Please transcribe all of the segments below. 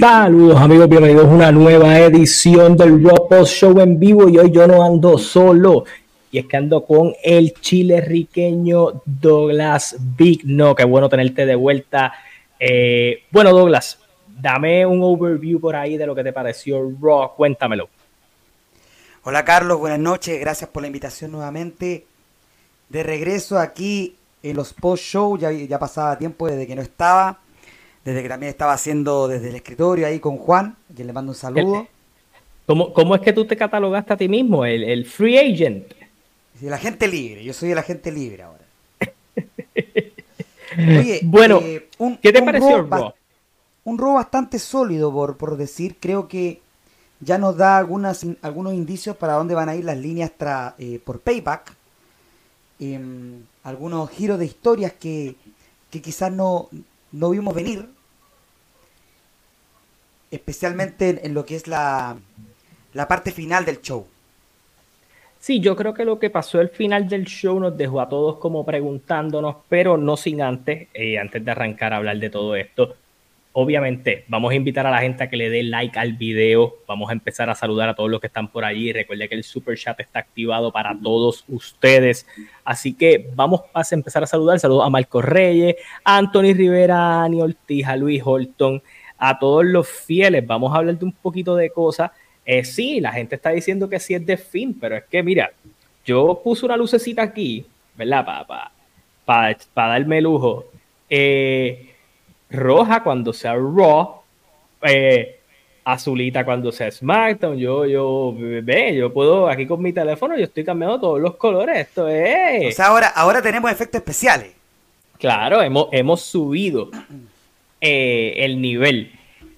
Saludos amigos, bienvenidos a una nueva edición del Raw Post Show en vivo y hoy yo no ando solo y es que ando con el chile riqueño Douglas Big. No, qué bueno tenerte de vuelta. Eh, bueno Douglas, dame un overview por ahí de lo que te pareció Raw, cuéntamelo. Hola Carlos, buenas noches, gracias por la invitación nuevamente. De regreso aquí en los post show, ya, ya pasaba tiempo desde que no estaba, desde que también estaba haciendo desde el escritorio ahí con Juan, a quien le mando un saludo. ¿Cómo, cómo es que tú te catalogaste a ti mismo, el, free agent? El agente libre, yo soy el agente libre ahora. Oye, bueno, eh, ¿qué te pareció el Un robo bastante sólido, por, por decir, creo que ya nos da algunas, algunos indicios para dónde van a ir las líneas eh, por payback. Em, algunos giros de historias que, quizás no, no, vimos venir. Especialmente en, lo que es la, la parte final del show. Sí, yo creo que lo que pasó al final del show nos dejó a todos como preguntándonos, pero no sin antes, eh, antes de arrancar a hablar de todo esto, Obviamente, vamos a invitar a la gente a que le dé like al video. Vamos a empezar a saludar a todos los que están por allí. Recuerde que el super chat está activado para todos ustedes. Así que vamos a empezar a saludar. Saludos a Marco Reyes, a Anthony Rivera, a Ani Ortiz, a Luis Holton, a todos los fieles. Vamos a hablar de un poquito de cosas. Eh, sí, la gente está diciendo que sí es de fin, pero es que mira, yo puse una lucecita aquí, ¿verdad? Para pa, pa, darme lujo. Eh, roja cuando sea Raw, eh, azulita cuando sea SmackDown. Yo, yo, ve, yo puedo, aquí con mi teléfono, yo estoy cambiando todos los colores. Esto es. O sea, ahora, ahora tenemos efectos especiales. Claro, hemos, hemos subido eh, el nivel.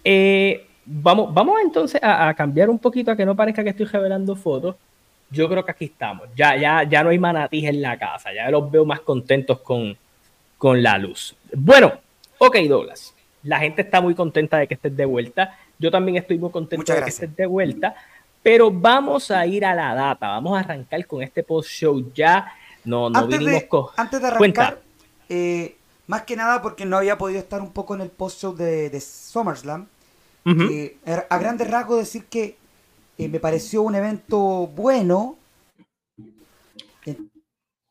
Eh, vamos, vamos entonces a, cambiar un poquito a que no parezca que estoy revelando fotos. Yo creo que aquí estamos. Ya, ya, ya no hay manatís en la casa. Ya los veo más contentos con, con la luz. Bueno, Ok, Douglas, la gente está muy contenta de que estés de vuelta. Yo también estoy muy contento de que estés de vuelta. Pero vamos a ir a la data. Vamos a arrancar con este post-show ya. No, no antes vinimos de, Antes de arrancar, eh, más que nada porque no había podido estar un poco en el post-show de, SummerSlam. Eh, a grandes rasgos decir que eh, me pareció un evento bueno,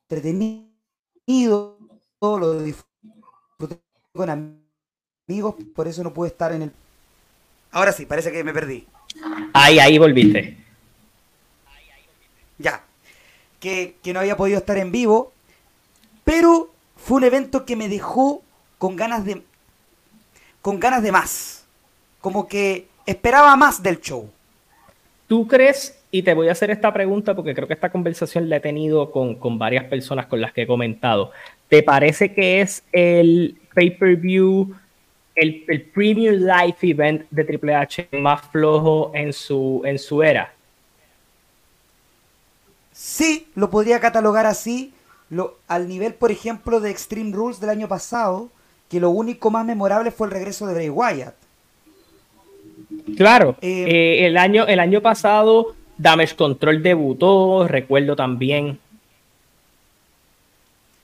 entretenido, lo disfruté con amigos, por eso no pude estar en el... Ahora sí, parece que me perdí. Ahí, ahí volviste. Ya. que, que no había podido estar en vivo, pero fue un evento que me dejó con ganas de con ganas de más. Como que esperaba más del show. ¿Tú crees? Y te voy a hacer esta pregunta porque creo que esta conversación la he tenido con, con varias personas con las que he comentado. ¿Te parece que es el pay-per-view, el, el Premium Live Event de Triple H más flojo en su, en su era? Sí, lo podría catalogar así. Lo, al nivel, por ejemplo, de Extreme Rules del año pasado, que lo único más memorable fue el regreso de Bray Wyatt. Claro, eh, eh, el, año, el año pasado Damage Control debutó, recuerdo también.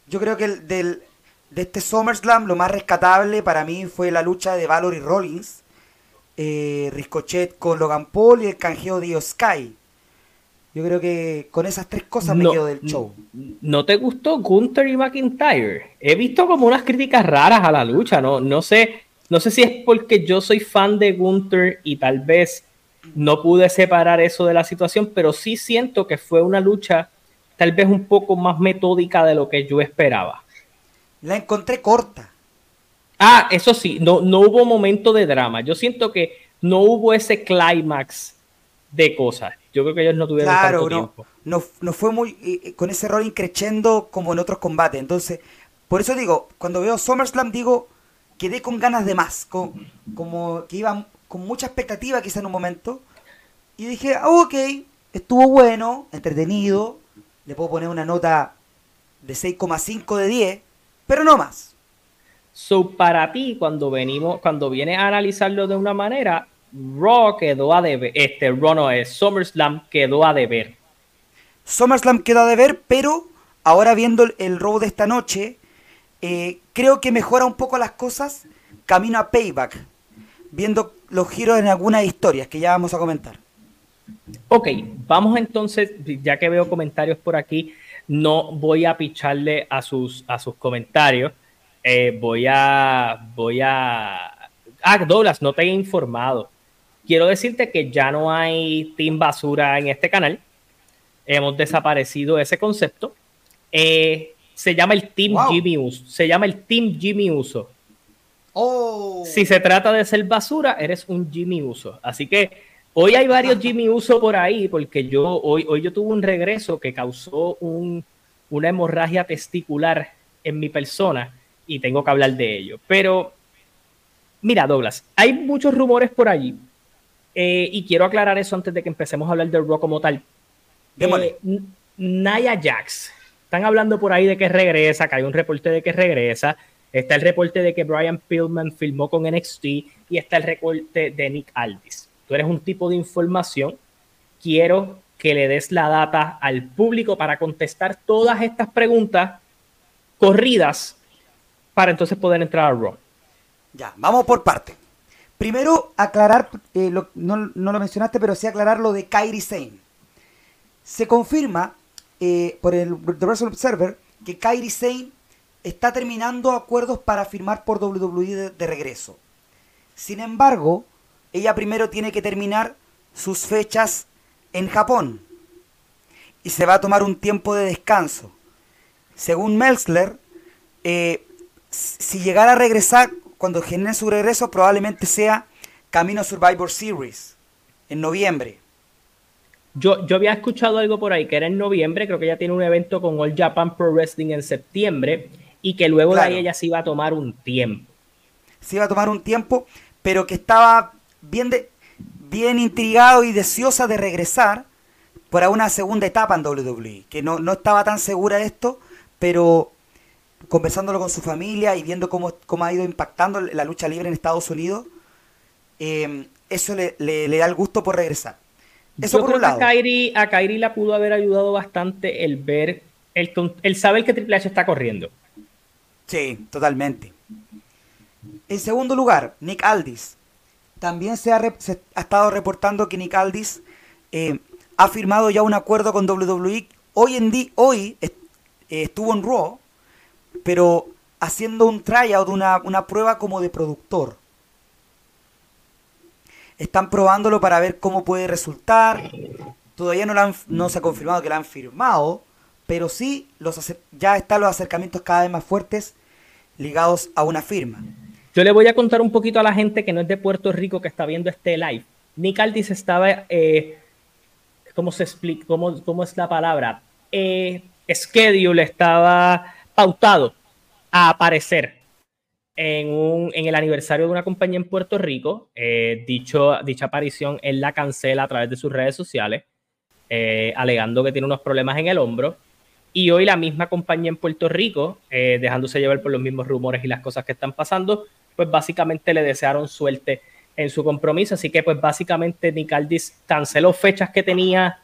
Yo creo que el, del, de este SummerSlam lo más rescatable para mí fue la lucha de Valor y Rollins, eh, Ricochet con Logan Paul y el canjeo de Sky. Yo creo que con esas tres cosas me quedo del show. ¿No te gustó Gunther y McIntyre? He visto como unas críticas raras a la lucha, no, no sé, no sé si es porque yo soy fan de Gunther y tal vez no pude separar eso de la situación, pero sí siento que fue una lucha tal vez un poco más metódica de lo que yo esperaba. La encontré corta. Ah, eso sí, no, no hubo momento de drama. Yo siento que no hubo ese clímax de cosas. Yo creo que ellos no tuvieron tanto no, tiempo. No, no fue muy con ese rol increchendo como en otros combates. Entonces, por eso digo, cuando veo SummerSlam digo, quedé con ganas de más, con, como que iba con mucha expectativa quizá en un momento. Y dije, ah, ok, estuvo bueno, entretenido, le puedo poner una nota de 6,5 de 10, pero no más. So, para ti, cuando venimos, cuando vienes a analizarlo de una manera, Raw quedó a deber, este Raw no es, SummerSlam quedó a deber. SummerSlam quedó a deber, pero ahora viendo el Raw de esta noche, eh, creo que mejora un poco las cosas camino a Payback, viendo los giros en algunas historias que ya vamos a comentar. Ok, vamos entonces, ya que veo comentarios por aquí, no voy a picharle a sus, a sus comentarios. Eh, voy a, voy a... Ah, Douglas, no te he informado quiero decirte que ya no hay Team Basura en este canal. Hemos desaparecido ese concepto. Eh, se llama el Team Jimmy Uso. Se llama el Team Jimmy Uso. Oh. Si se trata de ser basura, eres un Jimmy Uso. Así que hoy hay varios Jimmy Uso por ahí, porque yo hoy, hoy yo tuve un regreso que causó una hemorragia testicular en mi persona y tengo que hablar de ello. Pero, mira, Douglas, hay muchos rumores por allí eh, y quiero aclarar eso antes de que empecemos a hablar del rock como tal. Eh, Naya Jax. Están hablando por ahí de que regresa, que hay un reporte de que regresa. Está el reporte de que Brian Pillman filmó con NXT y está el reporte de Nick Aldis. Tú eres un tipo de información. Quiero que le des la data al público para contestar todas estas preguntas corridas para entonces poder entrar a Raw. Ya, vamos por parte. Primero, aclarar, eh, no, lo mencionaste, pero sí aclarar lo de Kairi Sane. Se confirma eh, por el The Wrestling Observer que Kairi Sane está terminando acuerdos para firmar por WWE de, regreso. Sin embargo, ella primero tiene que terminar sus fechas en Japón y se va a tomar un tiempo de descanso. Según Melzler, eh, si llegara a regresar cuando genere su regreso probablemente sea Camino Survivor Series en noviembre. Yo, yo había escuchado algo por ahí que era en noviembre, creo que ella tiene un evento con All Japan Pro Wrestling en septiembre y que luego de ahí ella se iba a tomar un tiempo. Se iba a tomar un tiempo, pero que estaba bien, de, bien intrigado y deseosa de regresar para una segunda etapa en WWE, que no, no estaba tan segura de esto, pero conversándolo con su familia y viendo cómo, cómo ha ido impactando la lucha libre en Estados Unidos, eh, eso le, da el gusto por regresar. Eso por un lado. a Kairi la pudo haber ayudado bastante el ver, el, el saber que Triple H está corriendo. Sí, totalmente. En segundo lugar, Nick Aldis. También se ha, estado reportando que Nick Aldis eh, ha firmado ya un acuerdo con WWE. Hoy en día, hoy eh, estuvo en Raw pero haciendo un tryout, una, una prueba como de productor. Están probándolo para ver cómo puede resultar. Todavía no, no se ha confirmado que la han firmado, pero sí los ya están los acercamientos cada vez más fuertes ligados a una firma. Yo le voy a contar un poquito a la gente que no es de Puerto Rico que está viendo este live. Nick Aldis estaba, eh, ¿cómo se explica? ¿Cómo, ¿Cómo, es la palabra? Eh, schedule estaba pautado a aparecer en, un, en el aniversario de una compañía en Puerto Rico. Eh, dicho, dicha aparición él la cancela a través de sus redes sociales, eh, alegando que tiene unos problemas en el hombro. Y hoy la misma compañía en Puerto Rico, eh, dejándose llevar por los mismos rumores y las cosas que están pasando, pues básicamente le desearon suerte en su compromiso. Así que pues básicamente Nicaldis canceló fechas que tenía.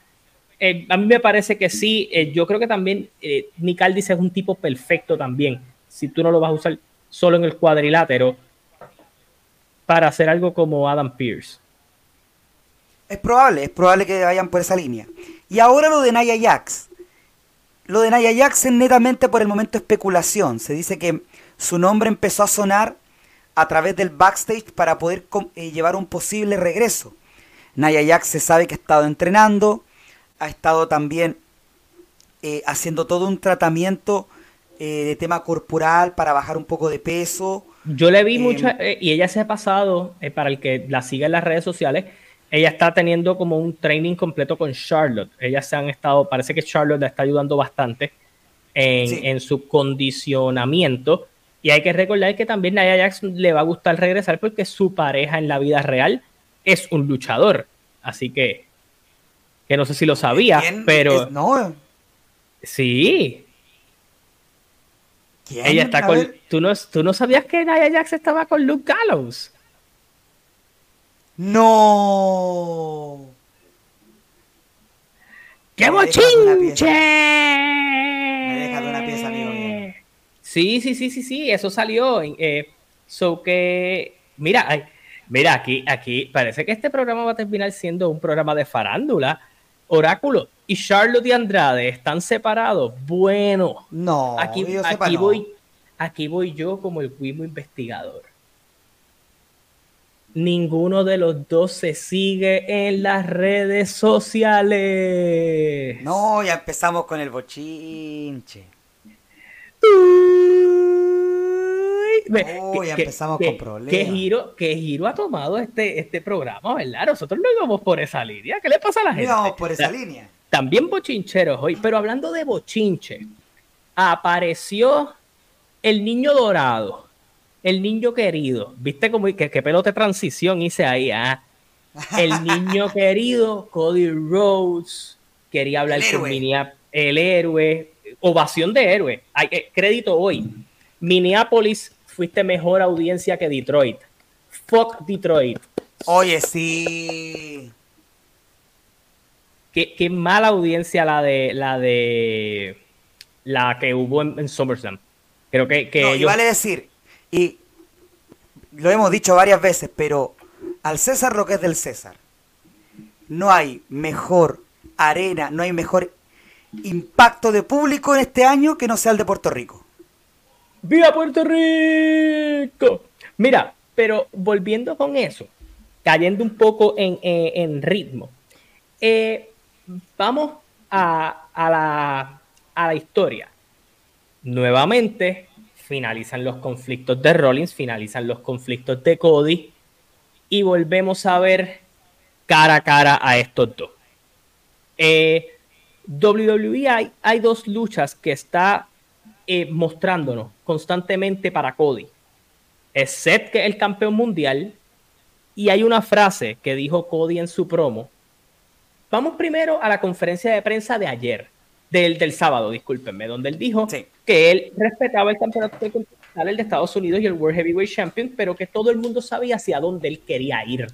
a mí me parece que sí, yo creo que también Nicaldis es un tipo perfecto también. Si tú no lo vas a usar solo en el cuadrilátero para hacer algo como Adam Pierce. Es probable, es probable que vayan por esa línea. Y ahora lo de Naya Jax. Lo de Naya Jax es netamente por el momento especulación. Se dice que su nombre empezó a sonar a través del backstage para poder eh, llevar un posible regreso. Naya Jax se sabe que ha estado entrenando, ha estado también eh, haciendo todo un tratamiento eh, de tema corporal para bajar un poco de peso. Yo le vi mucho, eh, y ella se ha pasado, para el que la siga en las redes sociales, ella está teniendo como un training completo con Charlotte. Ellas se han estado, parece que Charlotte la está ayudando bastante en, su condicionamiento. Y hay que recordar que también a Jackson le va a gustar regresar porque su pareja en la vida real es un luchador. Así que, que no sé si lo sabía, pero... no. Sí, ella está con. ¿tú no, ¿Tú no sabías que Nia Jax estaba con Luke Gallows? ¡No! ¡Qué bochinche! Me una pieza, amigo mío. Sí, sí, sí, sí, sí, eso salió. Eh, so que. Mira, mira, aquí, aquí parece que este programa va a terminar siendo un programa de farándula. Oráculo, y Charlotte y Andrade están separados. Bueno, no, aquí, aquí voy, aquí voy yo como el mismo investigador. Ninguno de los dos se sigue en las redes sociales. No, ya empezamos con el bochinche. Uy, ya empezamos con problemas. ¿qué giro, ¿Qué giro ha tomado este, este programa, verdad? Nosotros no íbamos por esa línea. ¿Qué le pasa a la gente? No por esa línea también bochincheros hoy, pero hablando de bochinche, apareció el niño dorado, el niño querido. ¿Viste cómo qué, qué pelote transición hice ahí? Ah? El niño querido, Cody Rhodes, quería hablar con Minneapolis, el héroe, ovación de héroe. Hay, eh, crédito hoy. Minneapolis fuiste mejor audiencia que Detroit. Fuck Detroit. Oye, sí. Qué, mala audiencia la de la de la que hubo en, SummerSlam. Creo que, y vale decir, y lo hemos dicho varias veces, pero al César lo que es del César. No hay mejor arena, no hay mejor impacto de público en este año que no sea el de Puerto Rico. ¡Viva Puerto Rico! Mira, pero volviendo con eso, cayendo un poco en, en ritmo. Eh, vamos a, la, a la historia. Nuevamente, finalizan los conflictos de Rollins, finalizan los conflictos de Cody y volvemos a ver cara a cara a estos dos. Eh, WWE hay, dos luchas que está eh, mostrándonos constantemente para Cody. Es que es el campeón mundial, y hay una frase que dijo Cody en su promo Vamos primero a la conferencia de prensa de ayer, del, del sábado, discúlpenme, donde él dijo que él respetaba el campeonato continental, el de Estados Unidos y el World Heavyweight Champion, pero que todo el mundo sabía hacia dónde él quería ir.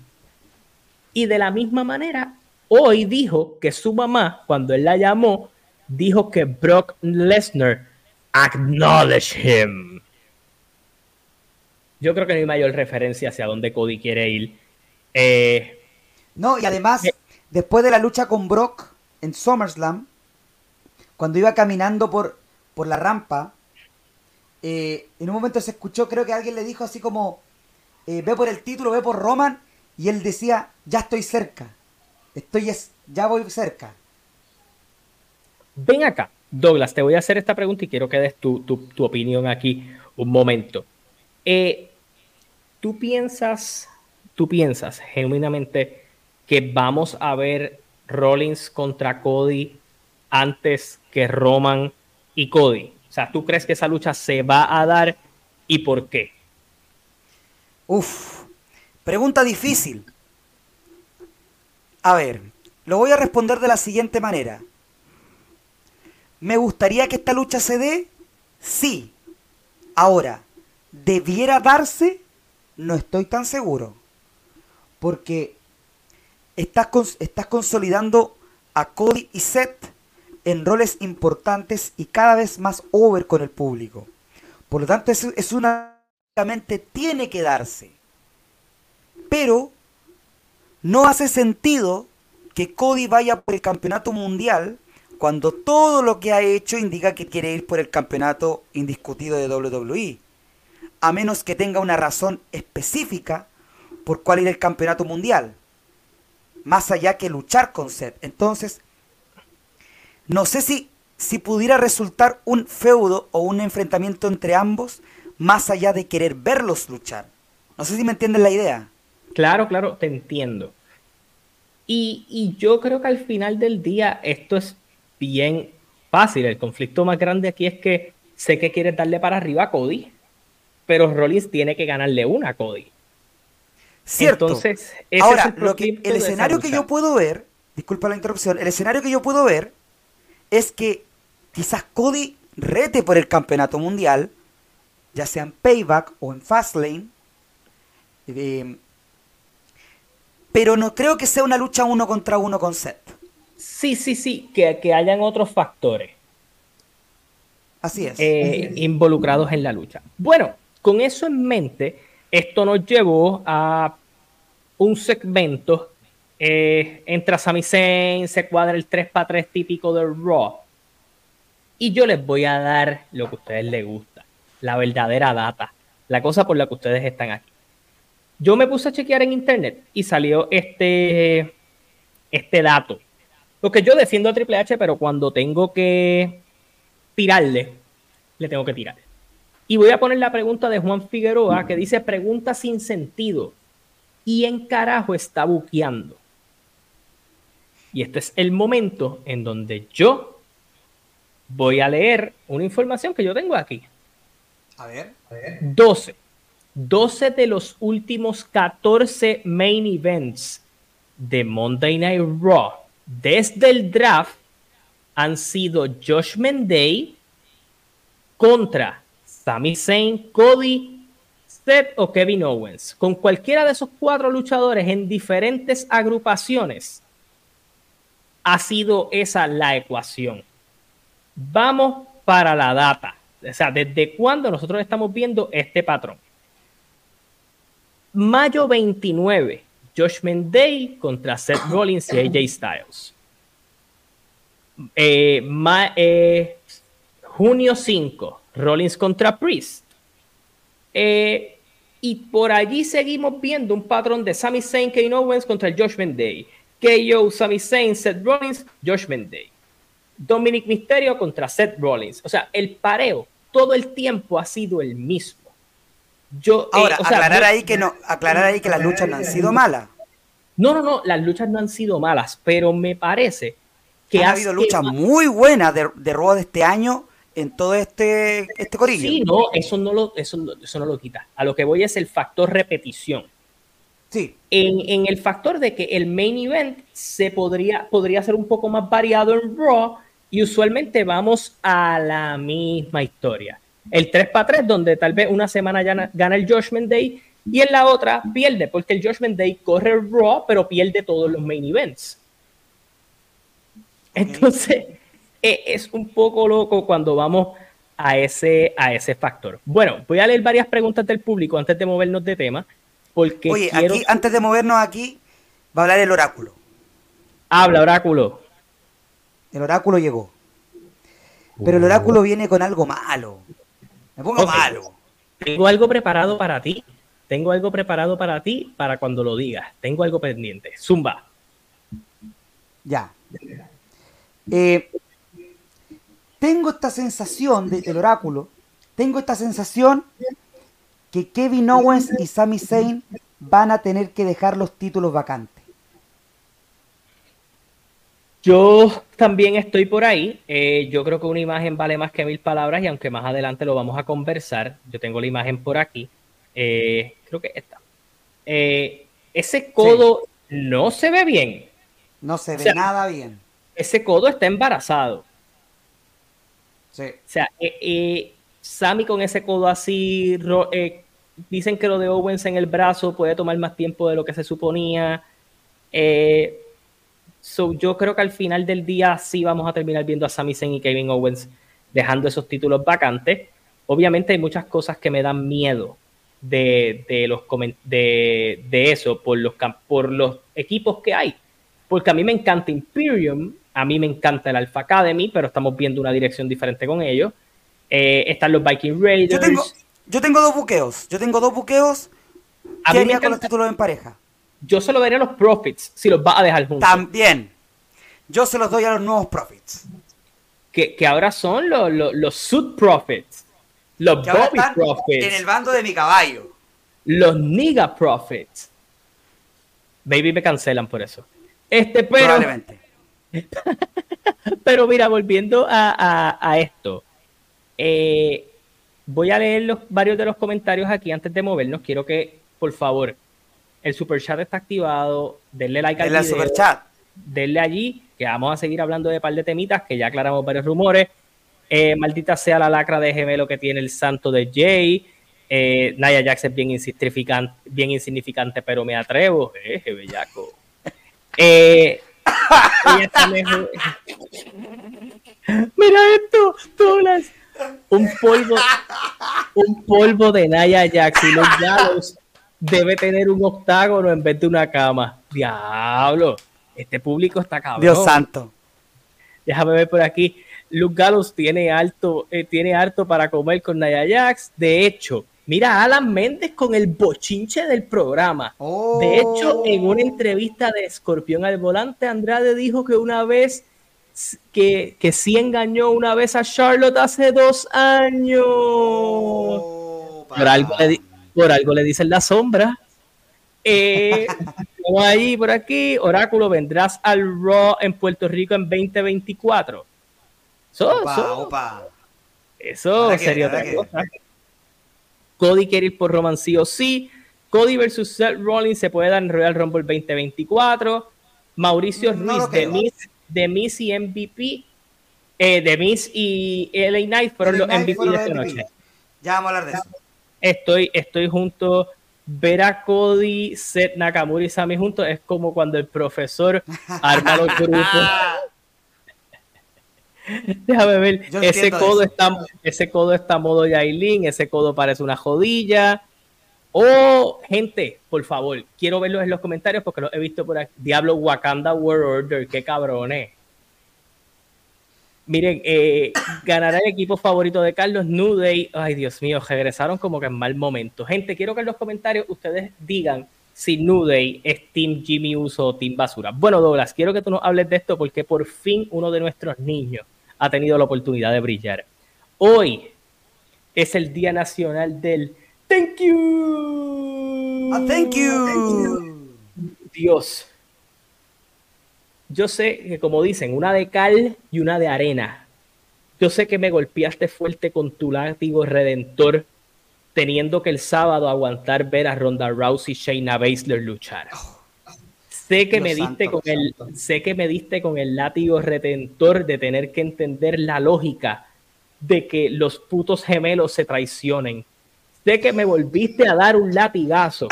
Y de la misma manera, hoy dijo que su mamá, cuando él la llamó, dijo que Brock Lesnar acknowledge him. Yo creo que no hay mayor referencia hacia dónde Cody quiere ir. Eh, no, y además, eh, Después de la lucha con Brock en SummerSlam, cuando iba caminando por, por la rampa, eh, en un momento se escuchó, creo que alguien le dijo así como, eh, ve por el título, ve por Roman, y él decía, ya estoy cerca, estoy ya voy cerca. Ven acá, Douglas, te voy a hacer esta pregunta y quiero que des tu, opinión aquí un momento. Eh, ¿Tú piensas, tú piensas genuinamente que vamos a ver Rollins contra Cody antes que Roman y Cody? O sea, ¿tú crees que esa lucha se va a dar y por qué? Uf, pregunta difícil. A ver, lo voy a responder de la siguiente manera. ¿Me gustaría que esta lucha se dé? Sí. Ahora, ¿debiera darse? No estoy tan seguro. Porque estás, estás consolidando a Cody y Seth en roles importantes y cada vez más over con el público. Por lo tanto, es, es una... tiene que darse. Pero no hace sentido que Cody vaya por el campeonato mundial cuando todo lo que ha hecho indica que quiere ir por el campeonato indiscutido de WWE. A menos que tenga una razón específica por cuál ir el campeonato mundial. Más allá que luchar con Seth. Entonces, no sé si, si pudiera resultar un feudo o un enfrentamiento entre ambos, más allá de querer verlos luchar. No sé si me entienden la idea. Claro, claro, te entiendo. Y, y, yo creo que al final del día esto es bien fácil. El conflicto más grande aquí es que sé que quieres darle para arriba a Cody, pero Rollins tiene que ganarle una a Cody. Cierto. Entonces, ahora, lo que, el escenario que yo puedo ver, disculpa la interrupción, el escenario que yo puedo ver es que quizás Cody rete por el campeonato mundial, ya sea en Payback o en Fastlane, eh, pero no creo que sea una lucha uno contra uno con Seth. Sí, sí, sí, que, que hayan otros factores. Así es. Eh, involucrados en la lucha. Bueno, con eso en mente, esto nos llevó a un segmento. Eh, entra Sami se cuadra el 3 para 3 típico de Raw. Y yo les voy a dar lo que a ustedes les gusta, la verdadera data, la cosa por la que ustedes están aquí. Yo me puse a chequear en internet y salió este, este dato porque yo defiendo a Triple H, pero cuando tengo que tirarle, le tengo que tirar. Y voy a poner la pregunta de Juan Figueroa que dice pregunta sin sentido. ¿Y en carajo está buqueando? Y este es el momento en donde yo voy a leer una información que yo tengo aquí. A ver, a ver. 12. 12 de los últimos 14 main events de Monday Night Raw desde el draft han sido Josh Day contra Sami Zayn, Cody, Seth o Kevin Owens. Con cualquiera de esos cuatro luchadores en diferentes agrupaciones, ha sido esa la ecuación. Vamos para la data. O sea, ¿desde cuándo nosotros estamos viendo este patrón? Mayo 29, Josh Day contra Seth Rollins y AJ Styles. Eh, eh, junio 5, Rollins contra Priest. Eh, y por allí seguimos viendo un patrón de Sami Zayn, Kane Owens contra el Judgment Day. KO, Sami Zayn, Seth Rollins, Judgment Day. Dominic Mysterio contra Seth Rollins. O sea, el pareo todo el tiempo ha sido el mismo. Yo, Ahora, aclarar ahí que no, aclarar ahí que las luchas no han sido malas. No, no, no, las luchas no han sido malas, pero me parece que ha habido luchas muy buenas de, de de este año en todo este, este corillo. Sí, no, eso no, lo, eso, eso no lo quita. A lo que voy es el factor repetición. Sí. En, en, el factor de que el main event se podría, podría ser un poco más variado en Raw y usualmente vamos a la misma historia. El 3 para 3, donde tal vez una semana gana, gana el Judgment Day y en la otra pierde, porque el Judgment Day corre Raw, pero pierde todos los main events. Entonces, e, es un poco loco cuando vamos a ese, a ese factor. Bueno, voy a leer varias preguntas del público antes de movernos de tema. Porque Oye, aquí, antes de movernos aquí, va a hablar el oráculo. Habla, oráculo. El oráculo llegó. Pero el oráculo viene con algo malo. Me pongo malo. Tengo algo preparado para ti. Tengo algo preparado para ti para cuando lo digas. Tengo algo pendiente. Zumba. Ya. Eh, tengo esta sensación del oráculo, tengo esta sensación que Kevin Owens y Sami Zayn van a tener que dejar los títulos vacantes. Yo también estoy por ahí. Eh, yo creo que una imagen vale más que mil palabras y aunque más adelante lo vamos a conversar, yo tengo la imagen por aquí. Eh, creo que esta. Eh, ese codo no se ve bien. No se ve nada bien. Ese codo está embarazado. Sí. O sea, Sammy con ese codo así, dicen que lo de Owens en el brazo puede tomar más tiempo de lo que se suponía. Eh, So, yo creo que al final del día sí vamos a terminar viendo a Sami Zayn y Kevin Owens dejando esos títulos vacantes. Obviamente hay muchas cosas que me dan miedo de, de eso por los, por los equipos que hay. Porque a mí me encanta Imperium, a mí me encanta el Alpha Academy, pero estamos viendo una dirección diferente con ellos. Eh, están los Viking Raiders. Yo tengo, yo tengo dos buqueos. Yo tengo dos buqueos. ¿Qué haría con los títulos en pareja? Yo se lo daría a los Profits si los va a dejar juntos. También. Yo se los doy a los nuevos Profits. Que, ahora son los, los, los Suit Profits. Los Bobby Profits. En el bando de mi caballo. Los Niga Profits. Baby me cancelan por eso. Este, pero. Probablemente. pero mira, volviendo a, esto. Eh, voy a leer los, varios de los comentarios aquí antes de movernos. Quiero que, por favor, el super chat está activado. Denle like al video. super chat. Denle allí, que vamos a seguir hablando de un par de temitas, que ya aclaramos varios rumores. Eh, maldita sea la lacra de gemelo que tiene el santo de Jay. Eh, Naya Jax es bien insignificante, bien insignificante, pero me atrevo. Eh, bellaco. Eh, Mira esto, todas un polvo, un polvo de Naya Jax y los Gallows debe tener un octágono en vez de una cama. Diablo, este público está cabrón. Dios santo. Déjame ver por aquí. Luke Gallows tiene alto, eh, tiene harto para comer con Naya Jax. De hecho, mira Alan Méndez con el bochinche del programa. De hecho, en una entrevista de Escorpión al Volante, Andrade dijo que una vez que, que sí engañó una vez a Charlotte hace dos años. Oh, Pero algo le, por algo le dicen la sombra. Eh, ahí por aquí, Oráculo, vendrás al Raw en Puerto Rico en 2024. Eso, sería otra cosa. Cody quiere ir por Roman sí o sí. Cody versus Seth Rollins se puede dar en Royal Rumble 2024. Mauricio Ruiz de, Miss, de Miss y MVP. Eh, de Miss y LA Knight fueron los MVP de esta noche. Ya vamos a hablar de eso estoy, estoy junto. Ver a Cody, Seth Nakamura y Sammy juntos es como cuando el profesor arma los grupos. Déjame ver. ese codo, está, ese codo está modo Yailin, ese codo parece una jodilla. Oh, gente, por favor, quiero verlos en los comentarios porque los he visto por aquí. Diablo Wakanda World Order, qué cabrones. Miren, eh, ganará el equipo favorito de Carlos Nuday. Ay, Dios mío, regresaron como que en mal momento. Gente, quiero que en los comentarios ustedes digan si Nuday es Team Jimmy Uso o Team Basura. Bueno, Douglas, quiero que tú nos hables de esto porque por fin uno de nuestros niños ha tenido la oportunidad de brillar. Hoy es el Día Nacional del Thank you. Ah, thank you. Dios, yo sé que como dicen, una de cal y una de arena. Yo sé que me golpeaste fuerte con tu látigo redentor, teniendo que el sábado aguantar ver a Ronda Rousey y Shayna Baszler luchar. sé que me diste con el, sé que me diste con el látigo redentor de tener que entender la lógica de que los putos gemelos se traicionen. Sé que me volviste a dar un latigazo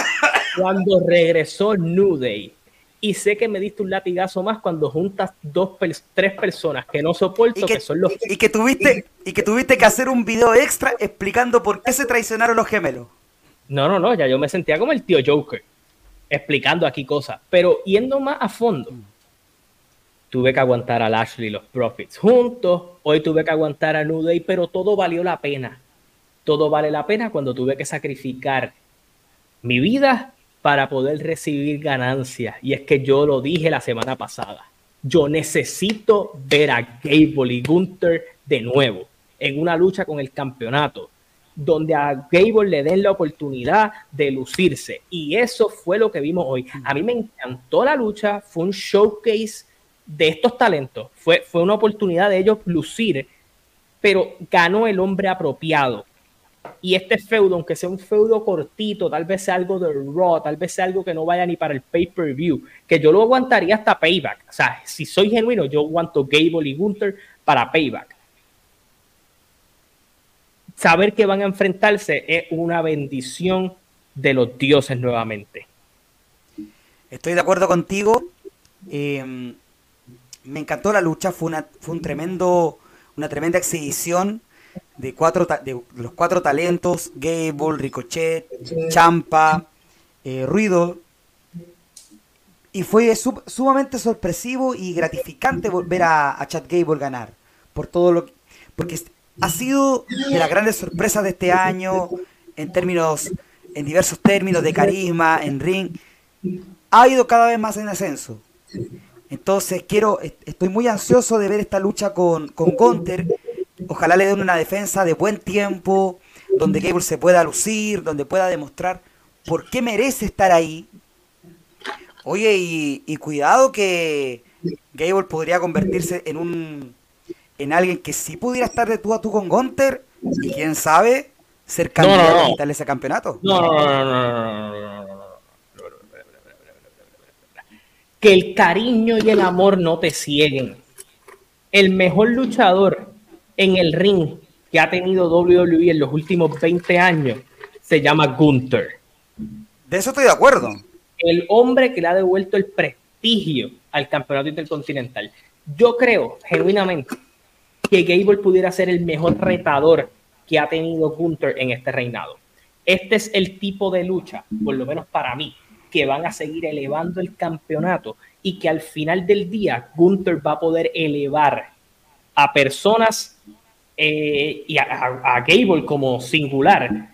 cuando regresó New Day y sé que me diste un latigazo más cuando juntas dos, tres personas que no soporto, que, son los... Y que, tuviste, y que tuviste que hacer un video extra explicando por qué se traicionaron los gemelos. No, no, no, ya yo me sentía como el tío Joker, explicando aquí cosas, pero yendo más a fondo. Tuve que aguantar a Lashley y los Profits juntos, hoy tuve que aguantar a New Day, pero todo valió la pena. Todo vale la pena cuando tuve que sacrificar mi vida para poder recibir ganancias. Y es que yo lo dije la semana pasada. Yo necesito ver a Gable y Gunther de nuevo en una lucha con el campeonato, donde a Gable le den la oportunidad de lucirse. Y eso fue lo que vimos hoy. A mí me encantó la lucha, fue un showcase de estos talentos, fue, fue una oportunidad de ellos lucir, pero ganó el hombre apropiado. Y este feudo, aunque sea un feudo cortito, tal vez sea algo de Raw, tal vez sea algo que no vaya ni para el pay-per-view, que yo lo aguantaría hasta Payback. O sea, si soy genuino, yo aguanto Gable y Gunther para Payback. Saber que van a enfrentarse es una bendición de los dioses nuevamente. Estoy de acuerdo contigo. Eh, me encantó la lucha, fue, una, fue un tremendo, una tremenda exhibición de, cuatro, de los cuatro talentos, Gable, Ricochet, Champa, eh, Ruido. Y fue sumamente sorpresivo y gratificante volver a, a Chad Gable ganar. Por todo lo porque ha sido de las grandes sorpresas de este año en términos, en diversos términos de carisma, en ring. Ha ido cada vez más en ascenso. Entonces quiero, estoy muy ansioso de ver esta lucha con, con Gunter. Ojalá le den una defensa de buen tiempo, donde Gable se pueda lucir, donde pueda demostrar por qué merece estar ahí. Oye, y, cuidado que Gable podría convertirse en un en alguien que sí pudiera estar de tú a tú con Gunter y quién sabe ser candidato a quitarle ese campeonato. no, no, no, no, no que el cariño y el amor no te cieguen. El mejor luchador en el ring que ha tenido WWE en los últimos 20 años se llama Gunther. De eso estoy de acuerdo. El hombre que le ha devuelto el prestigio al campeonato intercontinental. Yo creo, genuinamente, que Gable pudiera ser el mejor retador que ha tenido Gunther en este reinado. Este es el tipo de lucha, por lo menos para mí, que van a seguir elevando el campeonato y que al final del día Gunther va a poder elevar a personas eh, y a, Gable como singular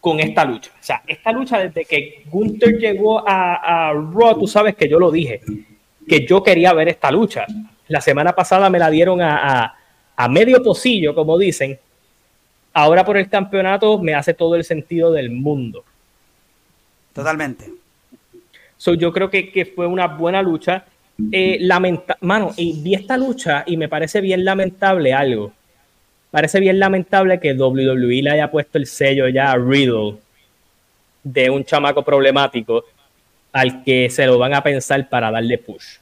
con esta lucha. O sea, esta lucha desde que Gunther llegó a, a Raw, tú sabes que yo lo dije, que yo quería ver esta lucha. La semana pasada me la dieron a, a medio pocillo, como dicen. Ahora por el campeonato me hace todo el sentido del mundo. Totalmente. So, yo creo que, que fue una buena lucha. Eh, lamenta Mano, y vi esta lucha y me parece bien lamentable algo. Parece bien lamentable que WWE le haya puesto el sello ya a Riddle de un chamaco problemático al que se lo van a pensar para darle push.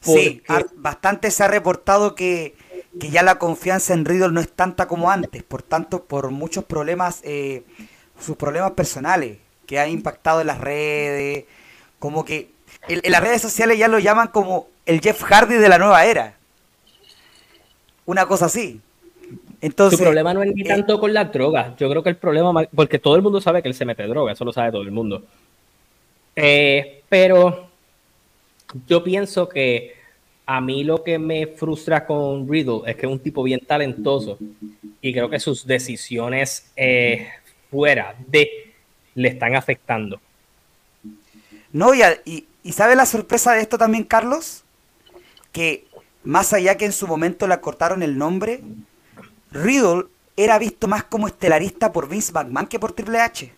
Sí, bastante se ha reportado que, que, ya la confianza en Riddle no es tanta como antes, por tanto, por muchos problemas, eh, sus problemas personales que ha impactado en las redes, como que en, las redes sociales ya lo llaman como el Jeff Hardy de la nueva era. Una cosa así. Entonces, Su problema no es ni eh, tanto con las drogas. Yo creo que el problema, porque todo el mundo sabe que él se mete droga, eso lo sabe todo el mundo. Eh, pero yo pienso que a mí lo que me frustra con Riddle es que es un tipo bien talentoso y creo que sus decisiones eh, fuera de le están afectando. No, y, y, ¿sabe la sorpresa de esto también, Carlos? Que más allá que en su momento le cortaron el nombre, Riddle era visto más como estelarista por Vince McMahon que por Triple H.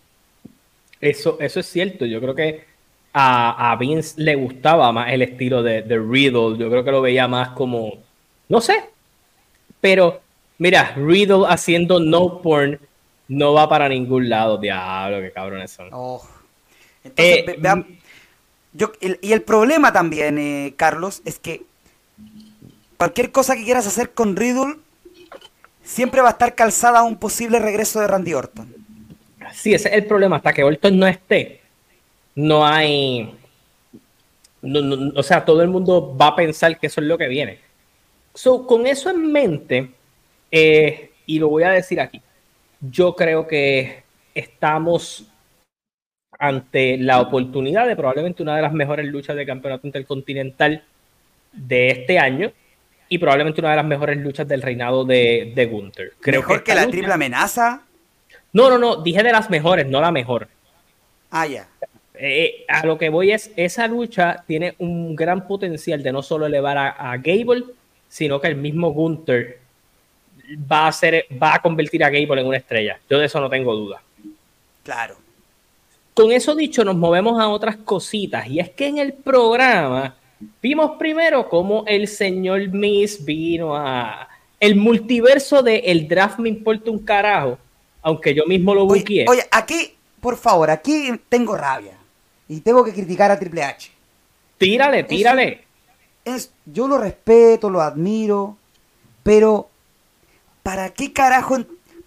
Eso, eso es cierto. Yo creo que a, Vince le gustaba más el estilo de, de, Riddle. Yo creo que lo veía más como, no sé. Pero, mira, Riddle haciendo no porn no va para ningún lado, diablo, qué cabrones son. Oh. Entonces, eh, yo, y el problema también, eh, Carlos, es que cualquier cosa que quieras hacer con Riddle siempre va a estar calzada a un posible regreso de Randy Orton. Sí, ese es el problema. Hasta que Orton no esté, no hay. o sea, todo el mundo va a pensar que eso es lo que viene. So, con eso en mente, eh, y lo voy a decir aquí, yo creo que estamos ante la oportunidad de probablemente una de las mejores luchas de campeonato intercontinental de este año y probablemente una de las mejores luchas del reinado de, de Gunther. Creo ¿Mejor que, la triple amenaza? No, no, no, dije de las mejores, no la mejor. Ah, ya. Eh, a lo que voy es, esa lucha tiene un gran potencial de no solo elevar a, a Gable, sino que el mismo Gunther va a, ser, va a convertir a Gable en una estrella. Yo de eso no tengo duda. Claro. Con eso dicho, nos movemos a otras cositas. Y es que en el programa vimos primero cómo el señor Miss vino a. El multiverso de El Draft me importa un carajo, aunque yo mismo lo busqué. Oye, aquí, por favor, aquí tengo rabia. Y tengo que criticar a Triple H. Tírale, tírale. Es, yo lo respeto, lo admiro, pero ¿para qué carajo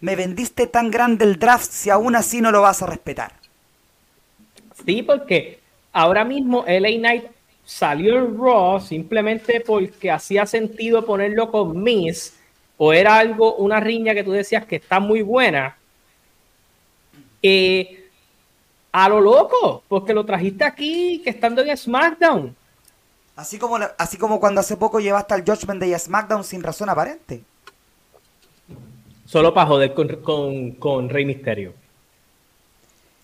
me vendiste tan grande el draft si aún así no lo vas a respetar? Sí, porque ahora mismo LA Knight salió en Raw simplemente porque hacía sentido ponerlo con Miss o era algo, una riña que tú decías que está muy buena. Eh, a lo loco, porque lo trajiste aquí que estando en SmackDown. Así como, así como cuando hace poco llevaste al Judgment Day a SmackDown sin razón aparente. Solo para joder con, con, Rey Misterio.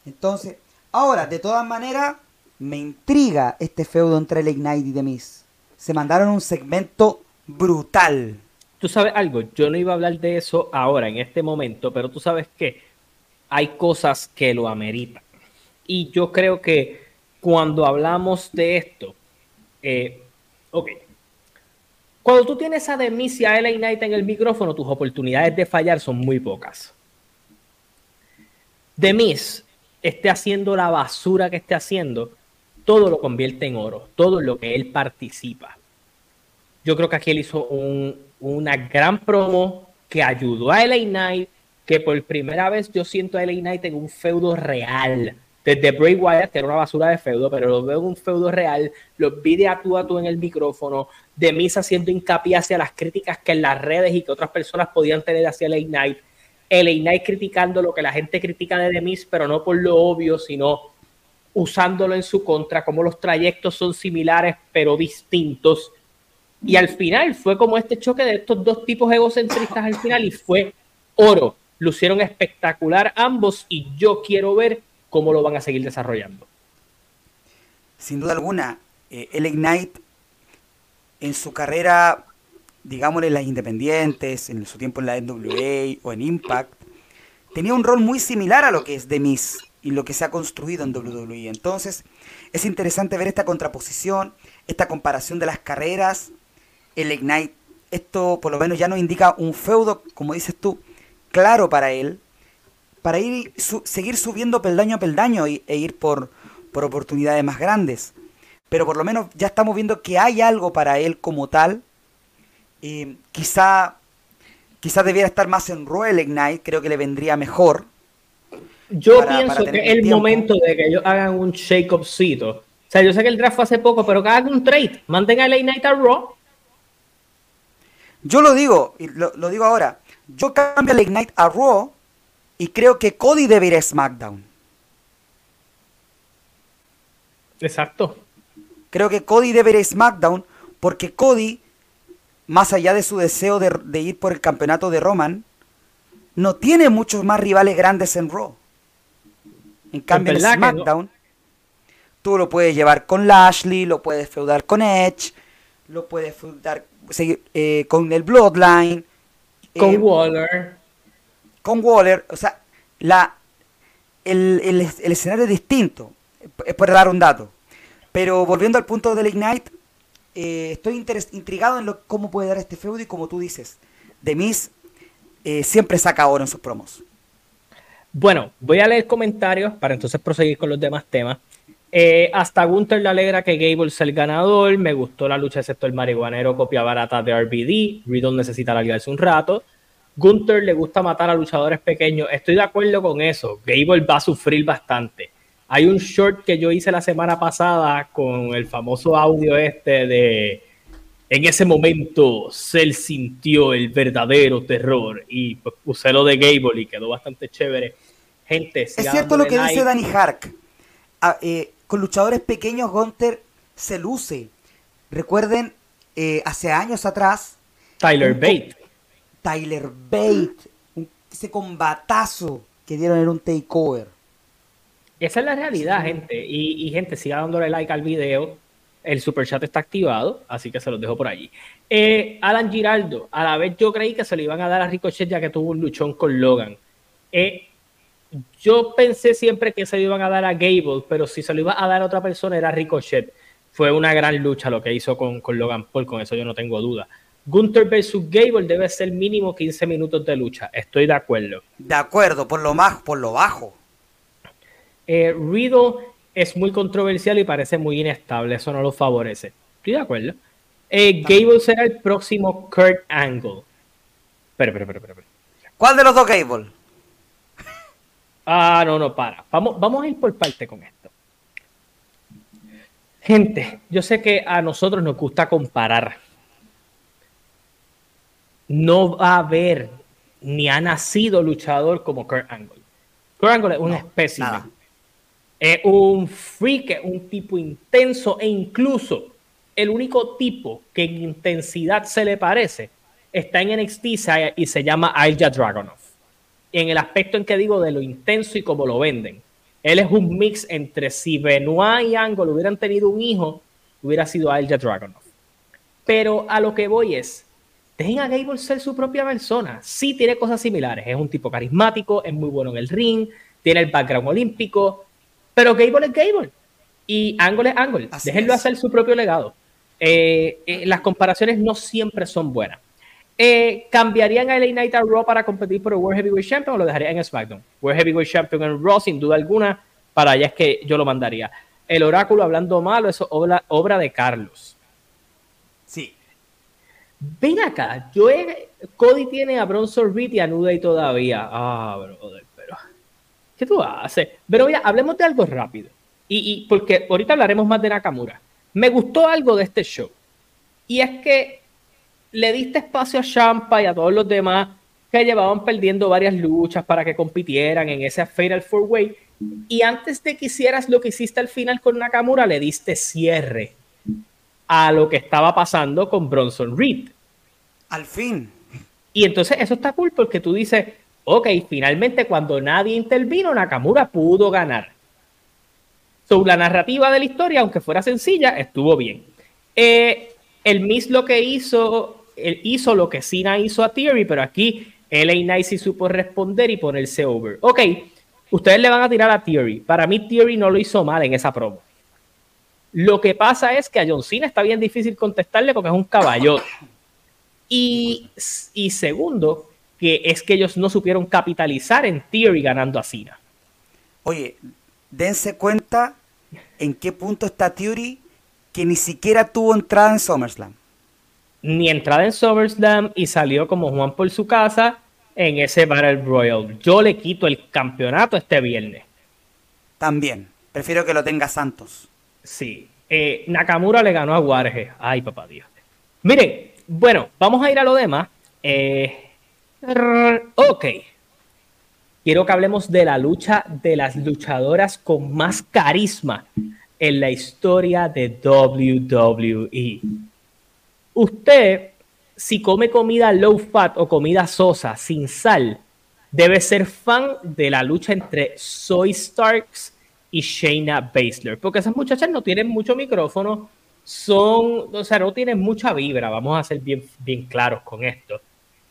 Entonces, ahora, de todas maneras, me intriga este feudo entre el Ignite y The Miz. Se mandaron un segmento brutal. Tú sabes algo, yo no iba a hablar de eso ahora, en este momento, pero tú sabes que hay cosas que lo ameritan. Y yo creo que cuando hablamos de esto, eh, ok, cuando tú tienes a Demis y a LA Knight en el micrófono, tus oportunidades de fallar son muy pocas. Demis esté haciendo la basura que esté haciendo, todo lo convierte en oro, todo lo que él participa. Yo creo que aquí él hizo una gran promo que ayudó a LA Knight, que por primera vez yo siento a LA Knight en un feudo real desde Bray Wyatt, que era una basura de feudo, pero lo veo en un feudo real, los vi de a tú a tú en el micrófono, de Miz haciendo hincapié hacia las críticas que en las redes y que otras personas podían tener hacia LA Knight, LA Knight criticando lo que la gente critica de The Miz, pero no por lo obvio, sino usándolo en su contra, como los trayectos son similares pero distintos. Y al final fue como este choque de estos dos tipos egocentristas al final y fue oro. Lucieron espectacular ambos y yo quiero ver cómo lo van a seguir desarrollando. Sin duda alguna, eh, el Ignite en su carrera, digámosle las independientes, en su tiempo en la NWA o en Impact, tenía un rol muy similar a lo que es The Miz y lo que se ha construido en WWE. Entonces, es interesante ver esta contraposición, esta comparación de las carreras. El Ignite, esto por lo menos ya nos indica un feudo, como dices tú, claro para él, para ir seguir subiendo peldaño a peldaño e, ir por, por oportunidades más grandes. Pero por lo menos ya estamos viendo que hay algo para él como tal. Eh, quizá, quizá debiera estar más en Royal Ignite, creo que le vendría mejor. Yo pienso que es el momento de que ellos hagan un shake-upcito. O sea, yo sé que el draft fue hace poco, pero que hagan un trade. Manden a Ignite a Raw. Yo lo digo, y lo, lo digo ahora. Yo cambio el Ignite a Raw y creo que Cody debe ir a SmackDown. Exacto. Creo que Cody debe ir a SmackDown porque Cody, más allá de su deseo de, ir por el campeonato de Roman, no tiene muchos más rivales grandes en Raw. En cambio, en SmackDown, tú lo puedes llevar con Lashley, lo puedes feudar con Edge, lo puedes feudar eh, con el Bloodline. Con eh, Waller con Waller, o sea, la, el, escenario es distinto, es por dar un dato. Pero volviendo al punto del Ignite, eh, estoy intrigado en lo, cómo puede dar este feudo y como tú dices, Demis eh, siempre saca oro en sus promos. Bueno, voy a leer comentarios para entonces proseguir con los demás temas. Eh, hasta Gunther le alegra que Gable sea el ganador. Me gustó la lucha excepto el marihuanero, copia barata de RBD. Riddle necesita alargarse un rato. Gunther le gusta matar a luchadores pequeños. Estoy de acuerdo con eso. Gable va a sufrir bastante. Hay un short que yo hice la semana pasada con el famoso audio este de en ese momento se sintió el verdadero terror y pues puse lo de Gable y quedó bastante chévere. Gente, es cierto lo que dice Danny Hark. Ah, eh, con luchadores pequeños Gunther se luce. Recuerden, eh, hace años atrás. Tyler Bate Tyler Bate, ese combatazo que dieron en un takeover. Esa es la realidad, gente. Y, gente, siga dándole like al video. El super chat está activado, así que se los dejo por allí. Eh, Alan Giraldo, a la vez yo creí que se le iban a dar a Ricochet ya que tuvo un luchón con Logan. Eh, yo pensé siempre que se le iban a dar a Gable, pero si se lo iba a dar a otra persona era Ricochet. Fue una gran lucha lo que hizo con, con Logan Paul, con eso yo no tengo duda. Gunther versus Gable debe ser mínimo 15 minutos de lucha. Estoy de acuerdo. De acuerdo, por lo más, por lo bajo. Eh, Riddle es muy controversial y parece muy inestable. Eso no lo favorece. Estoy de acuerdo. Eh, Gable será el próximo Kurt Angle. Espera, espera, espera, espera. ¿Cuál de los dos Gable? Ah, no, no, para. Vamos, vamos a ir por parte con esto. Gente, yo sé que a nosotros nos gusta comparar no va a haber ni ha nacido luchador como Kurt Angle. Kurt Angle es un espécimen. Es un freak, un tipo intenso e incluso el único tipo que en intensidad se le parece está en NXT y se llama Ilja Dragunov. En el aspecto en que digo de lo intenso y cómo lo venden. Él es un mix entre si Benoit y Angle hubieran tenido un hijo, hubiera sido Ilja Dragunov. Pero a lo que voy es, dejen a Gable ser su propia persona. Sí tiene cosas similares, es un tipo carismático, es muy bueno en el ring, tiene el background olímpico, pero Gable es Gable y Angle es Angle. Déjenlo hacer su propio legado. Eh, eh, las comparaciones no siempre son buenas. Eh, ¿Cambiarían a LA Knight a Raw para competir por el World Heavyweight Champion o lo dejarían en SmackDown? World Heavyweight Champion en Raw, sin duda alguna, para allá es que yo lo mandaría. El oráculo hablando malo, eso es obra, obra de Carlos. Sí, Ven acá, yo Cody tiene a Bronson Reed y a Nuda y todavía. Ah, brother. ¿Qué tú haces? Pero mira, hablemos de algo rápido. Y, porque ahorita hablaremos más de Nakamura. Me gustó algo de este show. Y es que le diste espacio a Champa y a todos los demás que llevaban perdiendo varias luchas para que compitieran en ese Fatal Four Way. Y antes de que hicieras lo que hiciste al final con Nakamura, le diste cierre a lo que estaba pasando con Bronson Reed. Al fin. Y entonces eso está cool porque tú dices, ok, finalmente cuando nadie intervino, Nakamura pudo ganar. So, la narrativa de la historia, aunque fuera sencilla, estuvo bien. Eh, el Miss lo que hizo, él hizo lo que Cena hizo a Theory, pero aquí LA sí supo responder y ponerse over. Ok, ustedes le van a tirar a Theory. Para mí, Theory no lo hizo mal en esa promo. Lo que pasa es que a John Cena está bien difícil contestarle porque es un caballote. Y, segundo, que es que ellos no supieron capitalizar en Theory ganando a Cena. Oye, dense cuenta en qué punto está Theory que ni siquiera tuvo entrada en SummerSlam. Ni entrada en SummerSlam y salió como Juan por su casa en ese Battle Royal. Yo le quito el campeonato este viernes. También. Prefiero que lo tenga Santos. Sí. Eh, Nakamura le ganó a Warge. Ay, papá Dios. Miren, bueno, vamos a ir a lo demás. Eh, ok. Quiero que hablemos de la lucha de las luchadoras con más carisma en la historia de WWE. Usted, si come comida low fat o comida sosa sin sal, debe ser fan de la lucha entre Soy Starks y Shayna Baszler, porque esas muchachas no tienen mucho micrófono, son, o sea, no tienen mucha vibra, vamos a ser bien, bien claros con esto.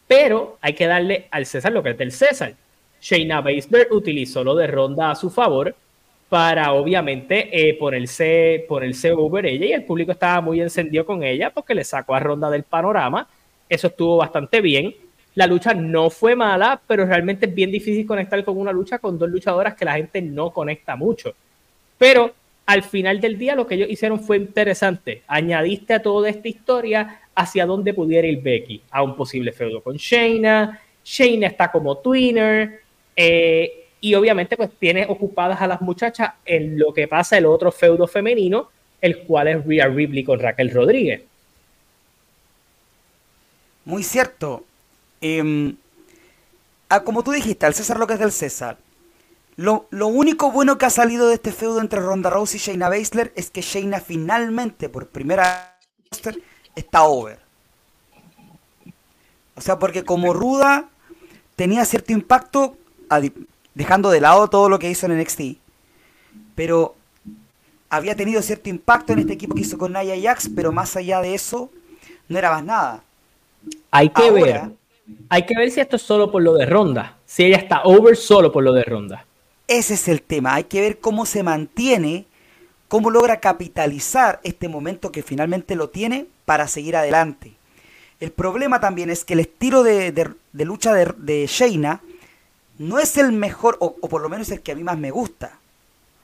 Pero hay que darle al César lo que es del César. Shayna Baszler utilizó lo de Ronda a su favor para obviamente eh, ponerse, ponerse over ella y el público estaba muy encendido con ella porque le sacó a Ronda del panorama. Eso estuvo bastante bien. La lucha no fue mala, pero realmente es bien difícil conectar con una lucha con dos luchadoras que la gente no conecta mucho. Pero al final del día lo que ellos hicieron fue interesante. Añadiste a toda esta historia hacia dónde pudiera ir Becky, a un posible feudo con Shayna. Shayna está como twinner. Eh, y obviamente pues tiene ocupadas a las muchachas en lo que pasa el otro feudo femenino, el cual es Rhea Ripley con Raquel Rodríguez. Muy cierto. Em, ah, como tú dijiste, al César lo que es del César. Lo, único bueno que ha salido de este feudo entre Ronda Rousey y Shayna Baszler es que Shayna finalmente, por primera vez, está over. O sea, porque como ruda tenía cierto impacto, dejando de lado todo lo que hizo en NXT. Pero había tenido cierto impacto en este equipo que hizo con Nia Jax, pero más allá de eso, no era más nada. Hay que ver. Hay que ver si esto es solo por lo de ronda. Si ella está over solo por lo de ronda. Ese es el tema. Hay que ver cómo se mantiene, cómo logra capitalizar este momento que finalmente lo tiene para seguir adelante. El problema también es que el estilo de, lucha de, de, Shayna no es el mejor, o, por lo menos el que a mí más me gusta.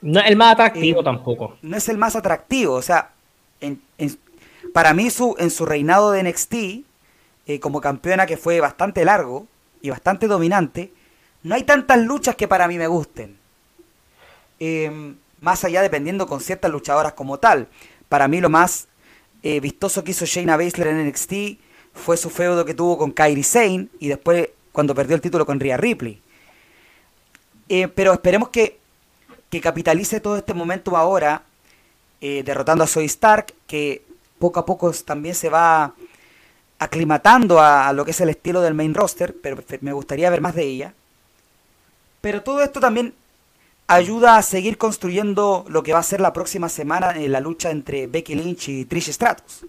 No es el más atractivo eh, tampoco. No es el más atractivo. O sea, para mí su, en su reinado de NXT, eh, como campeona que fue bastante largo y bastante dominante, no hay tantas luchas que para mí me gusten. Em, más allá dependiendo con ciertas luchadoras como tal. Para mí lo más eh, vistoso que hizo Shayna Baszler en NXT fue su feudo que tuvo con Kairi Sane y después cuando perdió el título con Rhea Ripley. Eh, pero esperemos que, que, capitalice todo este momento ahora, eh, derrotando a Zoe Stark, que poco a poco también se va aclimatando a, lo que es el estilo del main roster, pero me gustaría ver más de ella. Pero todo esto también ayuda a seguir construyendo lo que va a ser la próxima semana en la lucha entre Becky Lynch y Trish Stratus.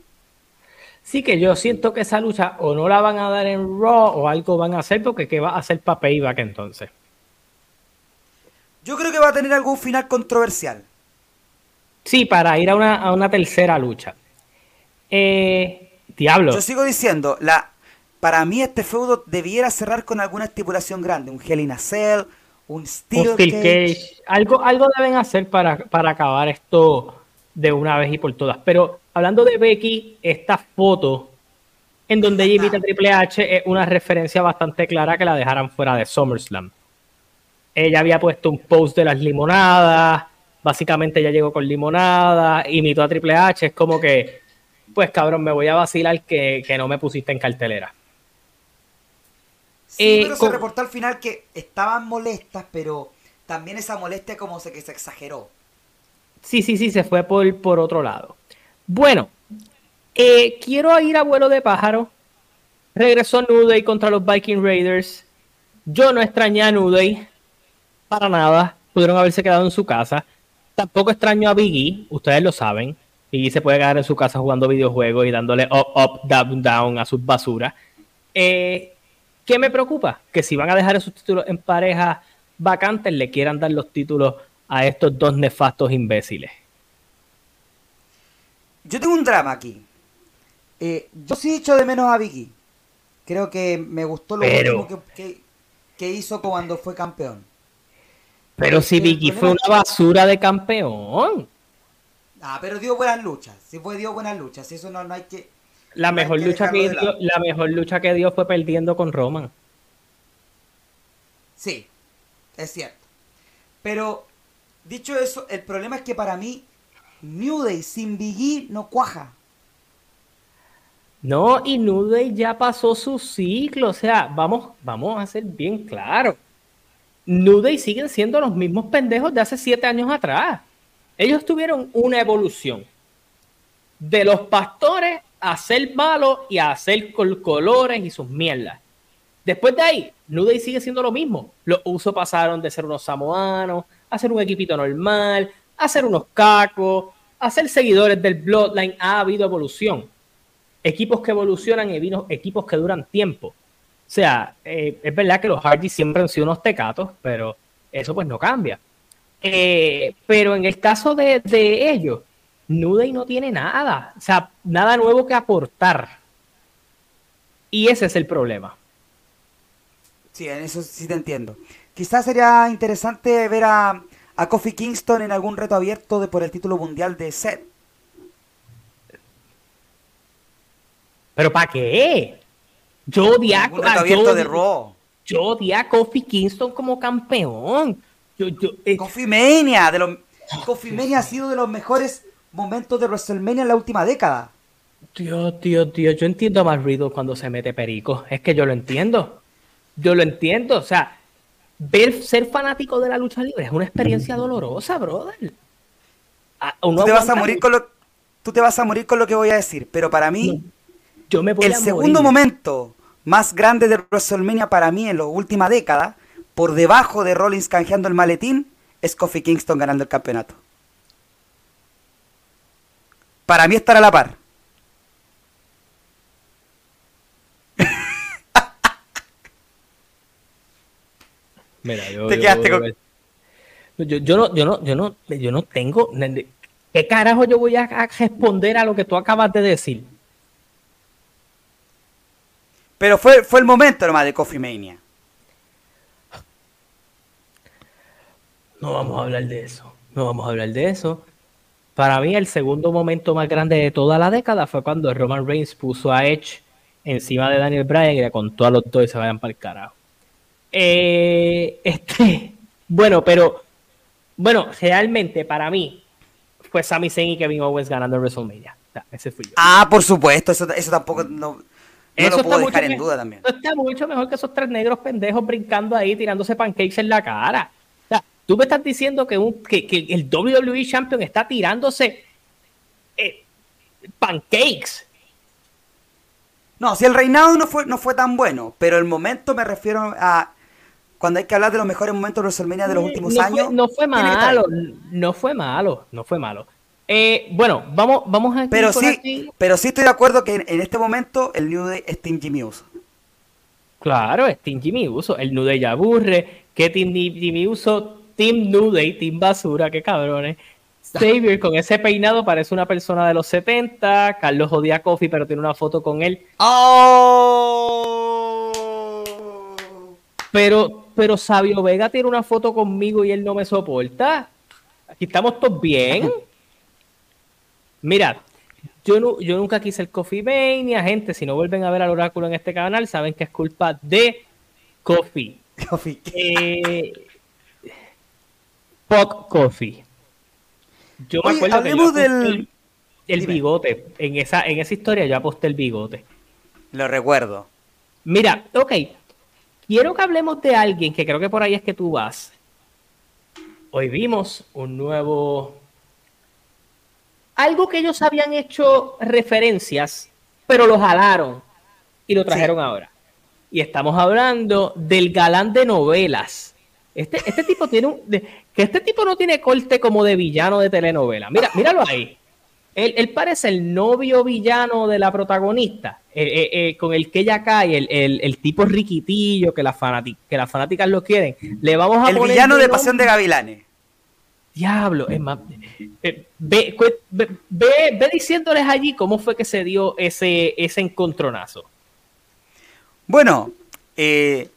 Sí que yo siento que esa lucha o no la van a dar en Raw o algo van a hacer porque ¿qué va a hacer para Payback entonces? Yo creo que va a tener algún final controversial. Sí, para ir a una, tercera lucha. Eh, diablo. Yo sigo diciendo, la, para mí este feudo debiera cerrar con alguna estipulación grande. Un Hell in a Cell, un Steel, Cage. Algo, algo deben hacer para, para acabar esto de una vez y por todas. Pero hablando de Becky, esta foto en donde ella invita a Triple H es una referencia bastante clara que la dejaran fuera de SummerSlam. Ella había puesto un post de las limonadas, básicamente ella llegó con limonada, imitó a Triple H, es como que, pues cabrón, me voy a vacilar que, que no me pusiste en cartelera. Sí, pero eh, se reportó al final que estaban molestas, pero también esa molestia como se que se exageró. Sí, sí, sí, se fue por, por otro lado. Bueno, eh, quiero ir a vuelo de pájaro. Regresó Nuday contra los Viking Raiders. Yo no extrañé a Nuday para nada. Pudieron haberse quedado en su casa. Tampoco extraño a Biggie, ustedes lo saben. Biggie se puede quedar en su casa jugando videojuegos y dándole up, up, down, down a sus basuras. Eh, ¿Qué me preocupa? Que si van a dejar esos títulos en pareja vacantes, le quieran dar los títulos a estos dos nefastos imbéciles? Yo tengo un drama aquí. Eh, yo sí echo de menos a Vicky. Creo que me gustó lo último que, hizo cuando fue campeón. Pero si Vicky fue una basura de campeón. Ah, pero dio buenas luchas. Sí fue dio buenas luchas. Eso no, no hay que. La mejor lucha que dio, la mejor lucha que dio fue perdiendo con Roman. Sí, es cierto. Pero Dicho eso, el problema es que para mí New Day sin Biggie no cuaja. No, y New Day ya pasó su ciclo, o sea, vamos, vamos a ser bien claros. New Day siguen siendo los mismos pendejos de hace siete años atrás. Ellos tuvieron una evolución de los pastores a ser malos y a hacer colores y sus mierdas. Después de ahí, New Day sigue siendo lo mismo. Los usos pasaron de ser unos samoanos hacer un equipito normal, hacer unos cacos, hacer seguidores del Bloodline. Ha habido evolución. Equipos que evolucionan y equipos que duran tiempo. O sea, eh, es verdad que los Hardys siempre han sido unos tecatos, pero eso pues no cambia. Eh, pero en el caso de, de ellos, Nuday no tiene nada. O sea, nada nuevo que aportar. Y ese es el problema. Sí, en eso sí te entiendo. Quizás sería interesante ver a, a Kofi Kingston en algún reto abierto de, por el título mundial de Seth. ¿Pero para qué? Yo odié a, yo, de Raw. yo odié a Kofi Kingston como campeón. Yo, yo, eh, Kofi Mania, de los, Kofi Mania ha sido de los mejores momentos de WrestleMania en la última década. Tío, tío, tío, yo entiendo a Matt Riddle cuando se mete perico. Es que yo lo entiendo. Yo lo entiendo. O sea, ver ser fanático de la lucha libre es una experiencia dolorosa, brother. tú te vas a morir con lo tú te vas a morir con lo que voy a decir, pero para mí yo me voy el segundo momento más grande de WrestleMania para mí en la última década, por debajo de Rollins canjeando el maletín, es Kofi Kingston ganando el campeonato. Para mí estar a la par. Mira, yo, Te quedaste con... yo, yo, no, yo, no, yo, no, yo no tengo. ¿Qué carajo yo voy a responder a lo que tú acabas de decir? Pero fue, fue el momento nomás de Coffee Mania. No vamos a hablar de eso. No vamos a hablar de eso. Para mí, el segundo momento más grande de toda la década fue cuando Roman Reigns puso a Edge encima de Daniel Bryan y le contó a los dos y se vayan para el carajo. Eh, este, bueno, pero bueno, realmente para mí fue Sami Zayn y Kevin Owens ganando en WrestleMania. ese fui yo. Ah, por supuesto, eso, eso tampoco no, no eso lo puedo dejar en duda también. Está mucho mejor que esos tres negros pendejos brincando ahí, tirándose pancakes en la cara. Tú me estás diciendo que, un, que, que el WWE Champion está tirándose eh, pancakes. No, si el reinado no fue, no fue tan bueno, pero el momento me refiero a cuando hay que hablar de los mejores momentos de WrestleMania de los últimos no años. Fue, no fue malo, no fue malo, no fue malo. Eh, bueno, vamos, vamos a. Pero sí, aquí. pero sí estoy de acuerdo que en, en, este momento el New Day es Team Jimmy Uso. Claro, es Team Jimmy Uso. El New Day ya aburre. ¿Qué Team Jimmy Uso? Team New Day, Team Basura, qué cabrones. Xavier con ese peinado parece una persona de los 70. Carlos odia a Coffee, pero tiene una foto con él. ¡Oh! Pero, pero Sabio Vega tiene una foto conmigo y él no me soporta. Aquí estamos todos bien. Mira, yo, no, yo nunca quise el Coffee Mania, gente. Si no vuelven a ver al oráculo en este canal, saben que es culpa de Coffee. Coffee. Eh, Pop Coffee. Yo Oye, me acuerdo hablemos que yo del el, el bigote. En esa, en esa historia yo aposté el bigote. Lo recuerdo. Mira, ok. Quiero que hablemos de alguien que creo que por ahí es que tú vas. Hoy vimos un nuevo. Algo que ellos habían hecho referencias, pero lo jalaron y lo trajeron sí. ahora. Y estamos hablando del galán de novelas. Este, este tipo tiene un. De, que este tipo no tiene corte como de villano de telenovela. Mira, míralo ahí. Él, él, parece el novio villano de la protagonista, eh, eh, eh, con el que ella cae, el, el, el tipo riquitillo que, la que las fanáticas lo quieren. Le vamos a el poner villano de Pasión de Gavilanes. Diablo, es más. Ve, ve, ve, ve, diciéndoles allí cómo fue que se dio ese, ese encontronazo. Bueno, eh,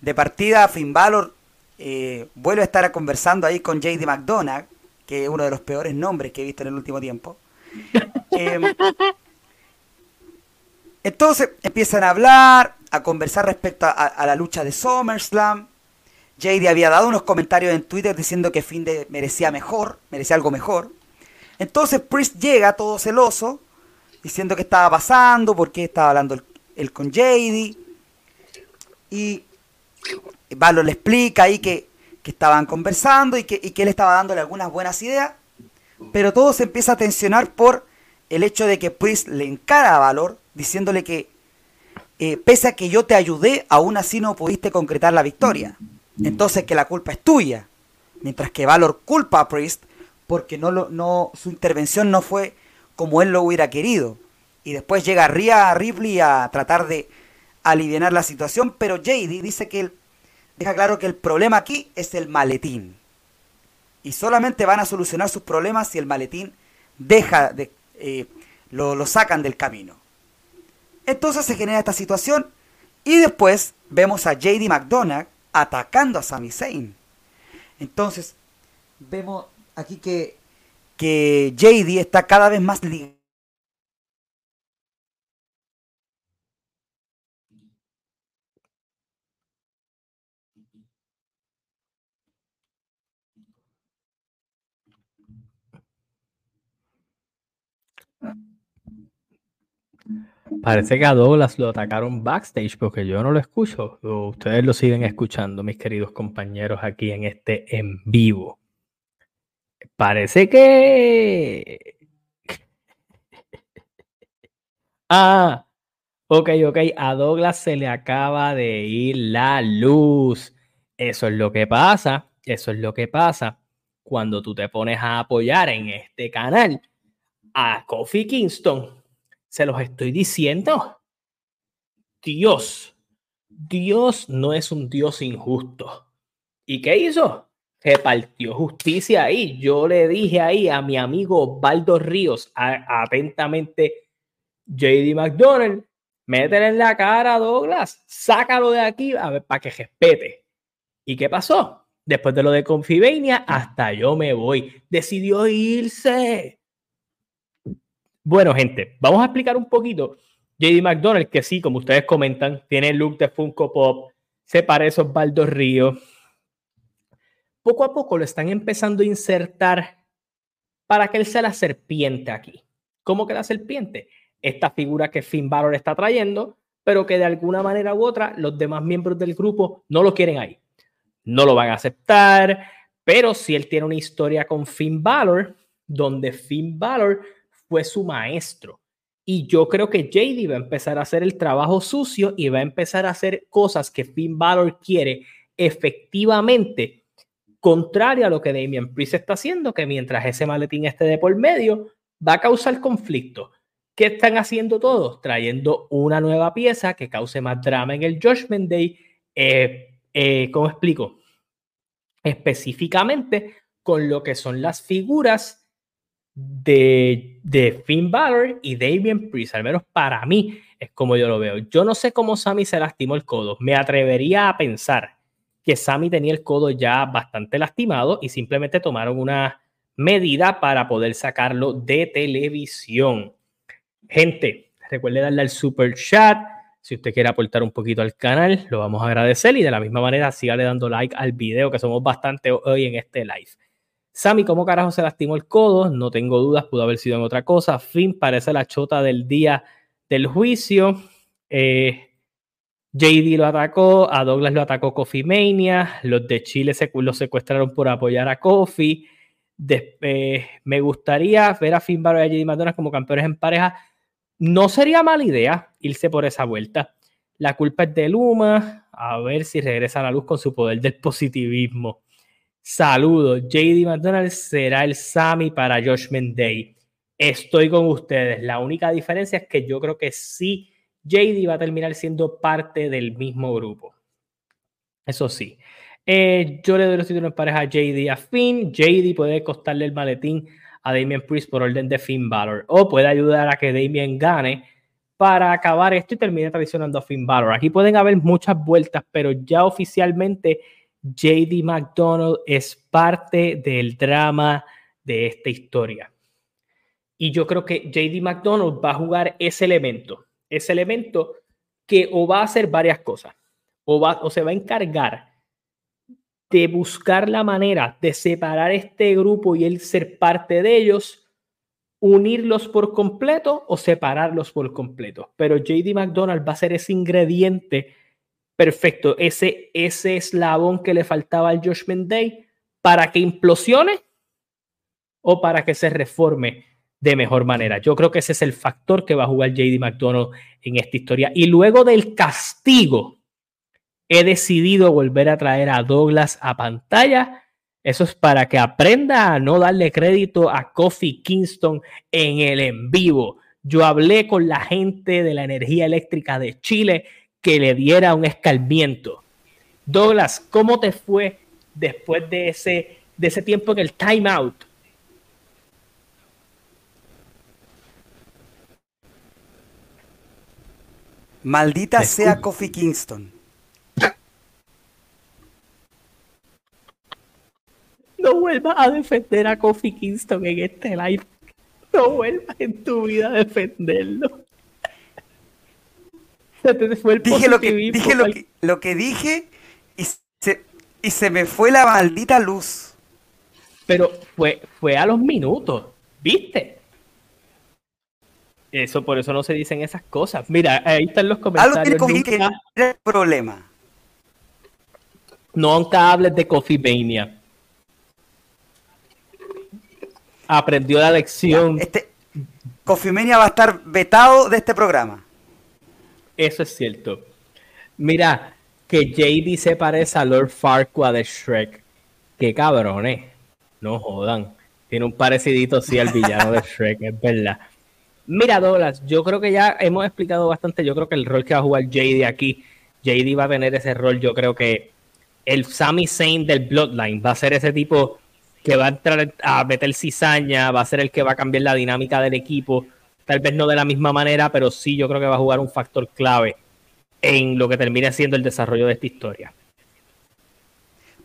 de partida, Finn Balor eh, vuelve a estar conversando ahí con JD McDonagh, que es uno de los peores nombres que he visto en el último tiempo. Eh, entonces empiezan a hablar, a conversar respecto a, a, la lucha de SummerSlam. JD había dado unos comentarios en Twitter diciendo que Finn de merecía mejor, merecía algo mejor. Entonces Priest llega todo celoso, diciendo que estaba pasando, por qué estaba hablando él con JD. Y Valor le explica ahí que, que estaban conversando y que, que él estaba dándole algunas buenas ideas. Pero todo se empieza a tensionar por el hecho de que Priest le encara a Valor diciéndole que eh, pese a que yo te ayudé, aún así no pudiste concretar la victoria. Entonces que la culpa es tuya. Mientras que Valor culpa a Priest porque no, su intervención no fue como él lo hubiera querido. Y después llega Rhea Ripley a tratar de aliviar la situación, pero JD dice que él deja claro que el problema aquí es el maletín. Y solamente van a solucionar sus problemas si el maletín deja de, eh, lo, lo sacan del camino. Entonces se genera esta situación y después vemos a JD McDonagh atacando a Sami Zayn. Entonces vemos aquí que, que JD está cada vez más ligado. Parece que a Douglas lo atacaron backstage porque yo no lo escucho. Ustedes lo siguen escuchando, mis queridos compañeros, aquí en este en vivo. Parece que. ah, ok, ok. A Douglas se le acaba de ir la luz. Eso es lo que pasa. Eso es lo que pasa cuando tú te pones a apoyar en este canal a Kofi Kingston. Se los estoy diciendo. Dios, Dios no es un Dios injusto. ¿Y qué hizo? Repartió justicia ahí. Yo le dije ahí a mi amigo Baldo Ríos, atentamente, JD McDonald, métele en la cara a Douglas, sácalo de aquí a para que respete. ¿Y qué pasó? Después de lo de Confibenia, hasta yo me voy. Decidió irse. Bueno, gente, vamos a explicar un poquito. JD McDonald, que sí, como ustedes comentan, tiene el look de Funko Pop, se parece a Osvaldo Río. Poco a poco lo están empezando a insertar para que él sea la serpiente aquí. ¿Cómo que la serpiente? Esta figura que Finn Balor está trayendo, pero que de alguna manera u otra los demás miembros del grupo no lo quieren ahí. No lo van a aceptar, pero si él tiene una historia con Finn Balor, donde Finn Balor fue su maestro. Y yo creo que JD va a empezar a hacer el trabajo sucio y va a empezar a hacer cosas que Finn Balor quiere efectivamente, contrario a lo que Damian Priest está haciendo, que mientras ese maletín esté de por medio, va a causar conflicto. ¿Qué están haciendo todos? Trayendo una nueva pieza que cause más drama en el Judgment Day. Eh, eh, ¿Cómo explico? Específicamente con lo que son las figuras de, de Finn Balor y Damian Priest, al menos para mí es como yo lo veo. Yo no sé cómo Sammy se lastimó el codo. Me atrevería a pensar que Sammy tenía el codo ya bastante lastimado y simplemente tomaron una medida para poder sacarlo de televisión. Gente, recuerde darle al super chat. Si usted quiere aportar un poquito al canal, lo vamos a agradecer y de la misma manera sígale dando like al video, que somos bastante hoy en este live. Sammy, ¿cómo carajo se lastimó el codo? No tengo dudas, pudo haber sido en otra cosa. Finn parece la chota del día del juicio. Eh, JD lo atacó, a Douglas lo atacó Coffee Mania, los de Chile lo secuestraron por apoyar a Coffee. Eh, me gustaría ver a Finn Balor y a JD McDonald como campeones en pareja. No sería mala idea irse por esa vuelta. La culpa es de Luma, a ver si regresa a la luz con su poder del positivismo. Saludos. JD McDonald será el Sami para Josh Day. Estoy con ustedes. La única diferencia es que yo creo que sí, JD va a terminar siendo parte del mismo grupo. Eso sí. Eh, yo le doy los títulos en pareja a JD a Finn. JD puede costarle el maletín a Damien Priest por orden de Finn Balor. O puede ayudar a que Damien gane para acabar esto y termine traicionando a Finn Balor. Aquí pueden haber muchas vueltas, pero ya oficialmente JD McDonald es parte del drama de esta historia. Y yo creo que JD McDonald va a jugar ese elemento, ese elemento que o va a hacer varias cosas, o, va, o se va a encargar de buscar la manera de separar este grupo y él ser parte de ellos, unirlos por completo o separarlos por completo. Pero JD McDonald va a ser ese ingrediente perfecto, ese, ese eslabón que le faltaba al Josh Day para que implosione o para que se reforme de mejor manera. Yo creo que ese es el factor que va a jugar JD McDonald en esta historia. Y luego del castigo, he decidido volver a traer a Douglas a pantalla. Eso es para que aprenda a no darle crédito a Kofi Kingston en el en vivo. Yo hablé con la gente de la energía eléctrica de Chile que le diera un escalmiento. Douglas, ¿cómo te fue después de ese, de ese tiempo en el timeout? Maldita sea Kofi Kingston. No vuelvas a defender a Kofi Kingston en este live. No vuelvas en tu vida a defenderlo dije lo que dije lo que, dije y se, y se me fue la maldita luz. Pero fue, fue a los minutos, ¿viste? Eso, por eso no se dicen esas cosas. Mira, ahí están los comentarios. Algo que el problema. Nunca hables de Coffee Mania. Aprendió la lección. Este, Coffee Mania va a estar vetado de este programa. Eso es cierto. Mira, que JD se parece a Lord Farquaad de Shrek. Qué cabrones. No jodan. Tiene un parecidito, sí, al villano de Shrek, es verdad. Mira, Douglas, yo creo que ya hemos explicado bastante. Yo creo que el rol que va a jugar JD aquí, JD va a tener ese rol. Yo creo que el Sami Zayn del Bloodline va a ser ese tipo que va a entrar a meter cizaña, va a ser el que va a cambiar la dinámica del equipo. Tal vez no de la misma manera, pero sí yo creo que va a jugar un factor clave en lo que termine siendo el desarrollo de esta historia.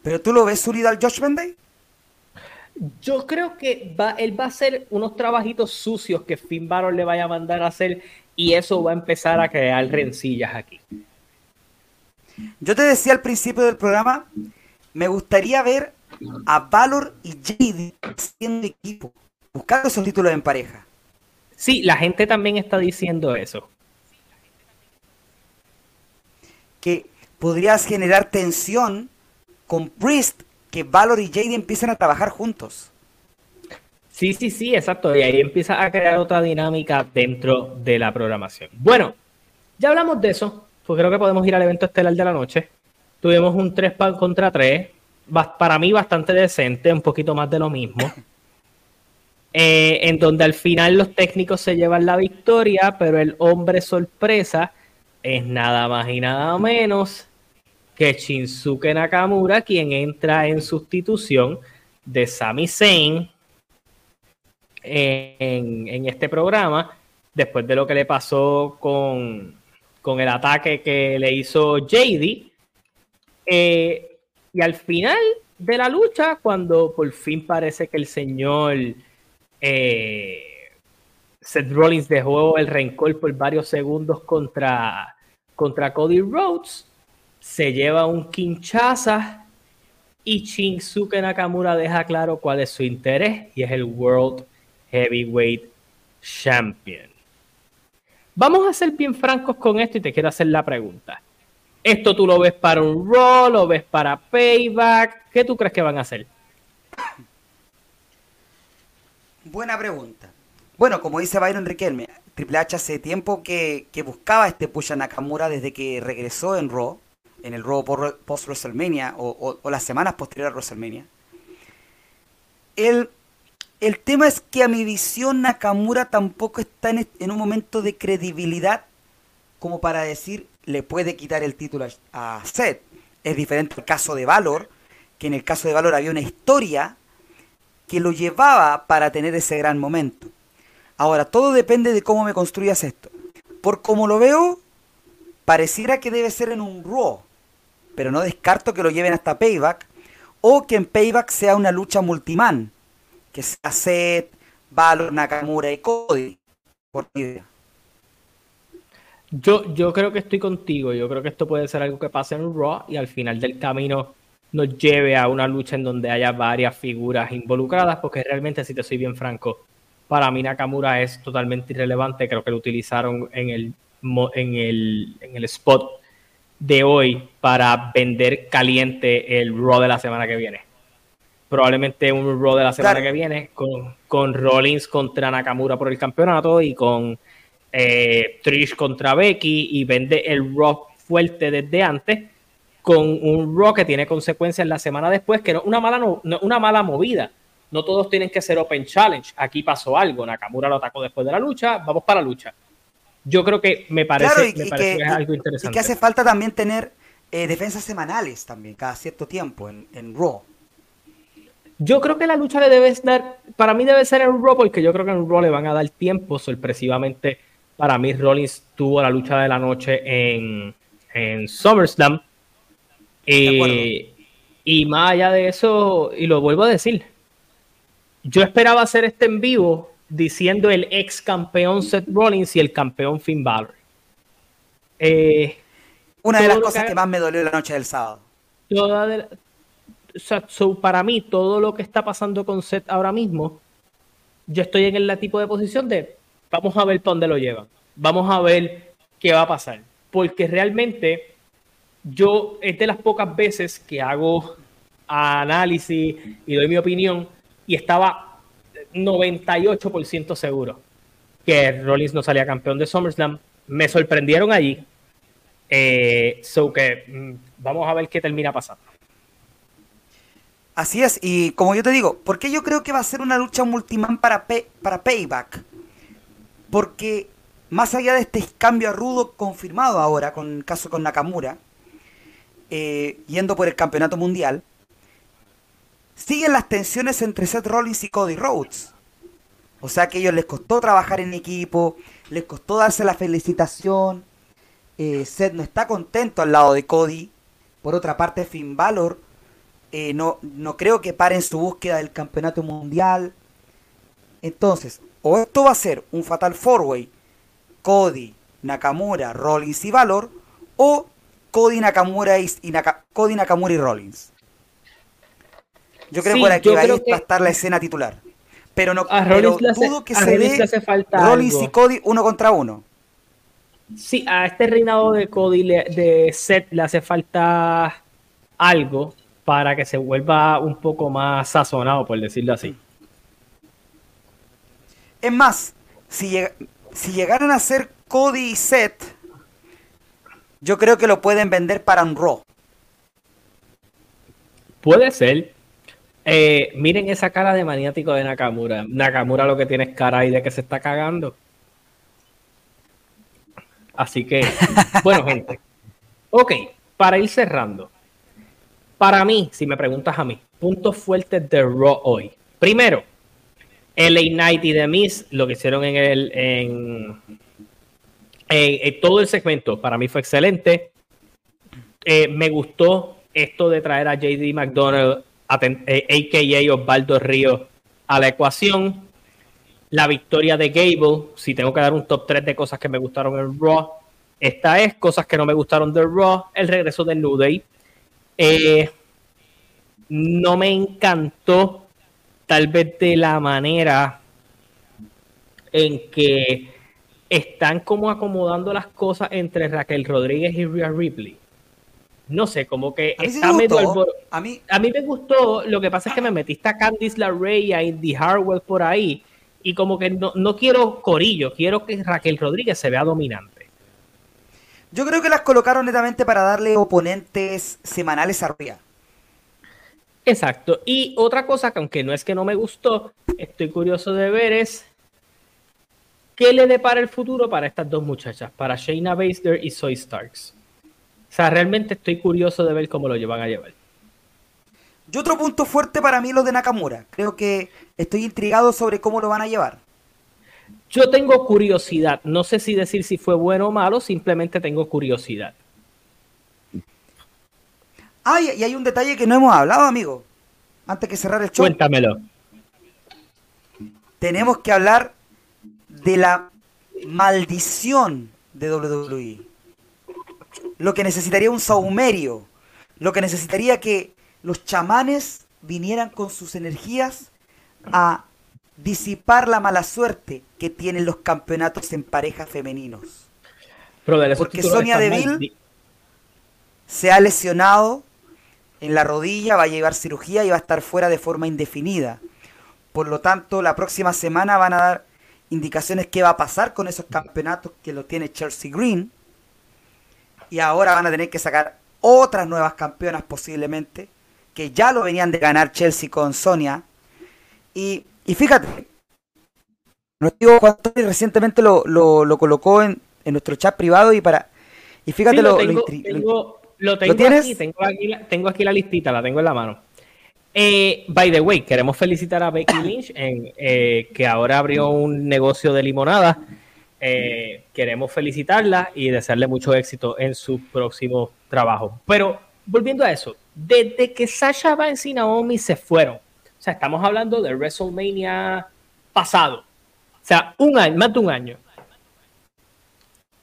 ¿Pero tú lo ves unido al Josh Day? Yo creo que va, él va a hacer unos trabajitos sucios que Finn Balor le vaya a mandar a hacer y eso va a empezar a crear rencillas aquí. Yo te decía al principio del programa, me gustaría ver a Valor y JD siendo equipo, buscando esos títulos en pareja. Sí, la gente también está diciendo eso. Que podrías generar tensión con Priest que Valor y Jade empiecen a trabajar juntos. Sí, sí, sí, exacto. Y ahí empieza a crear otra dinámica dentro de la programación. Bueno, ya hablamos de eso, pues creo que podemos ir al evento estelar de la noche. Tuvimos un 3 contra 3, para mí bastante decente, un poquito más de lo mismo. Eh, en donde al final los técnicos se llevan la victoria, pero el hombre sorpresa es nada más y nada menos que Shinsuke Nakamura, quien entra en sustitución de Sami Zayn en, este programa, después de lo que le pasó con, el ataque que le hizo JD. Eh, y al final de la lucha, cuando por fin parece que el señor eh, Seth Rollins dejó el rencor por varios segundos contra, contra Cody Rhodes, se lleva un Kinshasa y Shinsuke Nakamura deja claro cuál es su interés y es el World Heavyweight Champion. Vamos a ser bien francos con esto y te quiero hacer la pregunta. ¿Esto tú lo ves para un Raw? ¿Lo ves para Payback? ¿Qué tú crees que van a hacer? Buena pregunta. Bueno, como dice Byron Riquelme, Triple H hace tiempo que, buscaba este push a Nakamura desde que regresó en Raw en el Raw post WrestleMania o, las semanas posteriores a WrestleMania. El, el tema es que a mi visión Nakamura tampoco está en, un momento de credibilidad como para decir le puede quitar el título a, Seth. Es diferente el caso de Valor, que en el caso de Valor había una historia que lo llevaba para tener ese gran momento. Ahora, todo depende de cómo me construyas esto. Por como lo veo, pareciera que debe ser en un Raw pero no descarto que lo lleven hasta Payback, o que en Payback sea una lucha multiman, que sea Seth, Valor, Nakamura y Cody, por idea. Yo, yo creo que estoy contigo, yo creo que esto puede ser algo que pase en Raw y al final del camino nos lleve a una lucha en donde haya varias figuras involucradas, porque realmente, si te soy bien franco, para mí Nakamura es totalmente irrelevante, creo que lo utilizaron en el, en el, en el spot de hoy para vender caliente el Raw de la semana que viene. Probablemente un Raw de la semana que viene con, con Rollins contra Nakamura por el campeonato y con eh, Trish contra Becky y vende el Raw fuerte desde antes con un Raw que tiene consecuencias la semana después, que no una mala, no, una mala movida. No todos tienen que ser Open Challenge. Aquí pasó algo. Nakamura lo atacó después de la lucha. Vamos para la lucha yo creo que me parece, que, algo interesante. Y que hace falta también tener eh, defensas semanales también, cada cierto tiempo en, en, Raw. Yo creo que la lucha le debe dar, para mí debe ser en Raw, porque yo creo que en Raw le van a dar tiempo, sorpresivamente. Para mí, Rollins tuvo la lucha de la noche en, en SummerSlam. Eh, y más allá de eso, y lo vuelvo a decir, yo esperaba hacer este en vivo diciendo el ex campeón Seth Rollins y el campeón Finn Balor. Eh, Una de las cosas que, más me dolió la noche del sábado. para mí, todo lo que está pasando con Seth ahora mismo, yo estoy en el tipo de posición de vamos a ver para dónde lo llevan. Vamos a ver qué va a pasar. Porque realmente yo es de las pocas veces que hago análisis y doy mi opinión y estaba 98% seguro que Rollins no salía campeón de SummerSlam. Me sorprendieron allí. Eh, so que mm, vamos a ver qué termina pasando. Así es, y como yo te digo, ¿por qué yo creo que va a ser una lucha multiman para, para Payback? Porque más allá de este cambio a rudo confirmado ahora, con el caso con Nakamura, eh, yendo por el campeonato mundial, siguen las tensiones entre Seth Rollins y Cody Rhodes. O sea que a ellos les costó trabajar en equipo, les costó darse la felicitación. Eh, Seth no está contento al lado de Cody. Por otra parte, Finn Balor eh, no, no creo que paren su búsqueda del campeonato mundial. Entonces, o esto va a ser un Fatal Four Way, Cody, Nakamura, Rollins y Valor, o Cody Nakamura y, Cody Nakamura y Rollins. Yo creo que por aquí va, a estar la escena titular. Pero no pero dudo que se dé Rollins y Cody uno contra uno. Sí, a este reinado de Cody de Seth le hace falta algo para que se vuelva un poco más sazonado, por decirlo así. Es más, si, si llegaran a ser Cody y Seth, yo creo que lo pueden vender para un Raw. Puede ser. Eh, miren esa cara de maniático de Nakamura. Nakamura lo que tiene es cara ahí de que se está cagando. Así que, bueno, gente. Ok, para ir cerrando. Para mí, si me preguntas a mí, puntos fuertes de Raw hoy. Primero, LA Knight y The Miz, lo que hicieron en el en, todo el segmento, para mí fue excelente. Eh, me gustó esto de traer a JD McDonald, a.k.a. Eh, Osvaldo Ríos, a la ecuación. La victoria de Gable, si tengo que dar un top 3 de cosas que me gustaron en Raw, esta es cosas que no me gustaron de Raw, el regreso de New Day, eh, no me encantó tal vez de la manera en que están como acomodando las cosas entre Raquel Rodríguez y Rhea Ripley. No sé, como que está medio a mí... a mí me gustó, lo que pasa es que me metiste a Candice LeRae y a Indy Harwell por ahí y como que no, no quiero corillo, quiero que Raquel Rodríguez se vea dominante. Yo creo que las colocaron netamente para darle oponentes semanales a Rhea. Exacto. Y otra cosa que aunque no es que no me gustó, estoy curioso de ver es qué le depara el futuro para estas dos muchachas, para Shayna Baszler y Soy Starks. O sea, realmente estoy curioso de ver cómo lo llevan a llevar. Y otro punto fuerte para mí lo de Nakamura. Creo que estoy intrigado sobre cómo lo van a llevar. Yo tengo curiosidad, no sé si decir si fue bueno o malo, simplemente tengo curiosidad. Ah, y hay un detalle que no hemos hablado, amigo. Antes que cerrar el show. Cuéntamelo. Tenemos que hablar de la maldición de WWE. Lo que necesitaría un saumerio. Lo que necesitaría que los chamanes vinieran con sus energías a disipar la mala suerte que tienen los campeonatos en parejas femeninos. Porque Sonia Deville se ha lesionado en la rodilla, va a llevar cirugía y va a estar fuera de forma indefinida. Por lo tanto, la próxima semana van a dar indicaciones qué va a pasar con esos campeonatos que lo tiene Chelsea Green. Y ahora van a tener que sacar otras nuevas campeonas posiblemente, que ya lo venían de ganar Chelsea con Sonia. Y y fíjate, nuestro amigo Juan recientemente lo, lo, colocó en, en, nuestro chat privado y para. Y fíjate lo, tengo, lo, tengo, aquí, tengo aquí, la listita, la tengo en la mano. Eh, by the way, queremos felicitar a Becky Lynch, en, eh, que ahora abrió un negocio de limonada. Eh, queremos felicitarla y desearle mucho éxito en su próximo trabajo. Pero volviendo a eso, desde que Sasha Banks y Naomi se fueron, o sea, estamos hablando de WrestleMania pasado. O sea, un año, más de un año.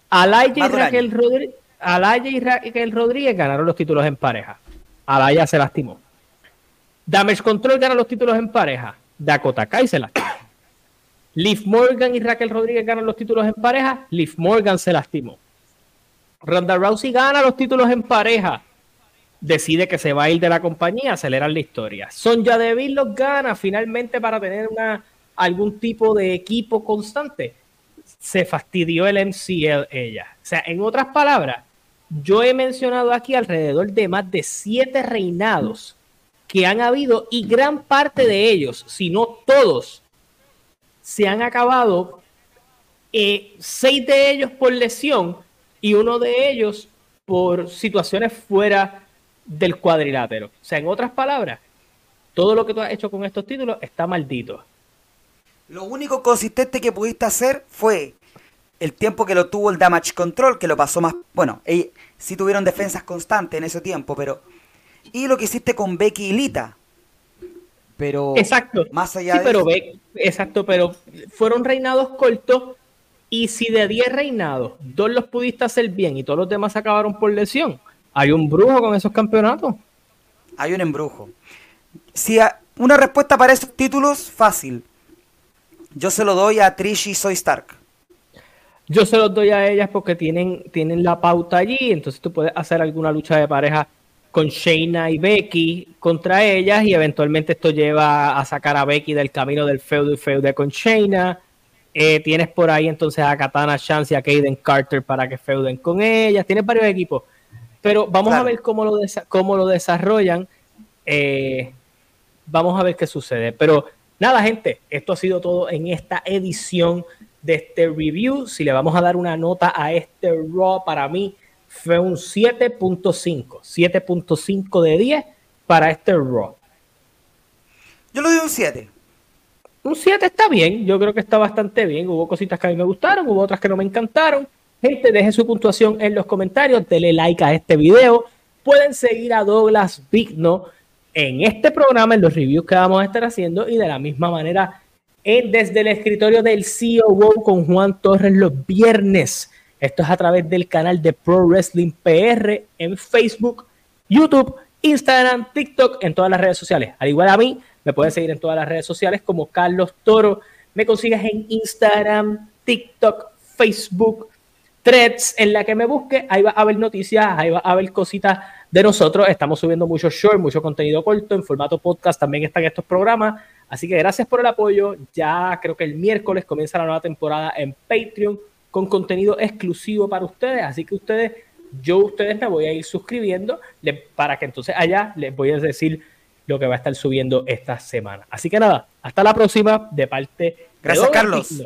Alaya y, Raquel Rodríguez, Alaya y Raquel Rodríguez ganaron los títulos en pareja. Alaya se lastimó. Damage Control ganó los títulos en pareja. Dakota Kai se lastimó. Liv Morgan y Raquel Rodríguez ganan los títulos en pareja. Liv Morgan se lastimó. Ronda Rousey gana los títulos en pareja decide que se va a ir de la compañía, acelerar la historia. Sonja Deville los gana finalmente para tener una, algún tipo de equipo constante. Se fastidió el MCL ella. O sea, en otras palabras, yo he mencionado aquí alrededor de más de siete reinados que han habido y gran parte de ellos, si no todos, se han acabado, eh, seis de ellos por lesión y uno de ellos por situaciones fuera del cuadrilátero. O sea, en otras palabras, todo lo que tú has hecho con estos títulos está maldito. Lo único consistente que pudiste hacer fue el tiempo que lo tuvo el Damage Control, que lo pasó más. Bueno, sí tuvieron defensas constantes en ese tiempo, pero. Y lo que hiciste con Becky y Lita. Pero. Exacto. Más allá de. Pero exacto, pero fueron reinados cortos. Y si de 10 reinados, dos los pudiste hacer bien y todos los demás acabaron por lesión, hay un brujo con esos campeonatos. Hay un embrujo. Si una respuesta para esos títulos, fácil. Yo se lo doy a Trish y Soy Stark. Yo se los doy a ellas porque tienen, tienen la pauta allí, entonces tú puedes hacer alguna lucha de pareja con Shayna y Becky contra ellas y eventualmente esto lleva a sacar a Becky del camino del feudo y feudo con Shayna. Eh, tienes por ahí entonces a Katana Chance y a Kaden Carter para que feuden con ellas. Tienes varios equipos. Pero vamos a ver cómo lo, cómo lo desarrollan. Eh, vamos a ver qué sucede. Pero nada, gente, esto ha sido todo en esta edición de este review. Si le vamos a dar una nota a este Raw, para mí fue un 7.5. 7.5 de 10 para este Raw. Yo le doy un 7. Un 7 está bien, yo creo que está bastante bien. Hubo cositas que a mí me gustaron, hubo otras que no me encantaron. Gente, dejen su puntuación en los comentarios, denle like a este video. Pueden seguir a Douglas Vigno en este programa, en los reviews que vamos a estar haciendo y de la misma manera en desde el escritorio del COO con Juan Torres los viernes. Esto es a través del canal de Pro Wrestling PR en Facebook, YouTube, Instagram, TikTok, en todas las redes sociales. Al igual a mí, me puedes seguir en todas las redes sociales como Carlos Toro. Me consigues en Instagram, TikTok, Facebook, Threads, en la que me busque. Ahí va a haber noticias, ahí va a haber cositas de nosotros. Estamos subiendo mucho short, mucho contenido corto en formato podcast. También están estos programas. Así que gracias por el apoyo. Ya creo que el miércoles comienza la nueva temporada en Patreon con contenido exclusivo para ustedes. Así que ustedes, yo ustedes me voy a ir suscribiendo para que entonces allá les voy a decir lo que va a estar subiendo esta semana. Así que nada, hasta la próxima de parte Gracias, Carlos.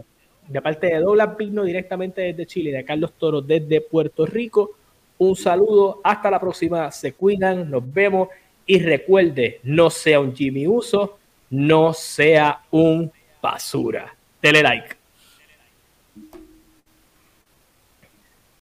de parte de Pigno directamente desde Chile, de Carlos Toro desde Puerto Rico. Un saludo, hasta la próxima, se cuidan, nos vemos y recuerde, no sea un Jimmy Uso, no sea un basura. Dele like.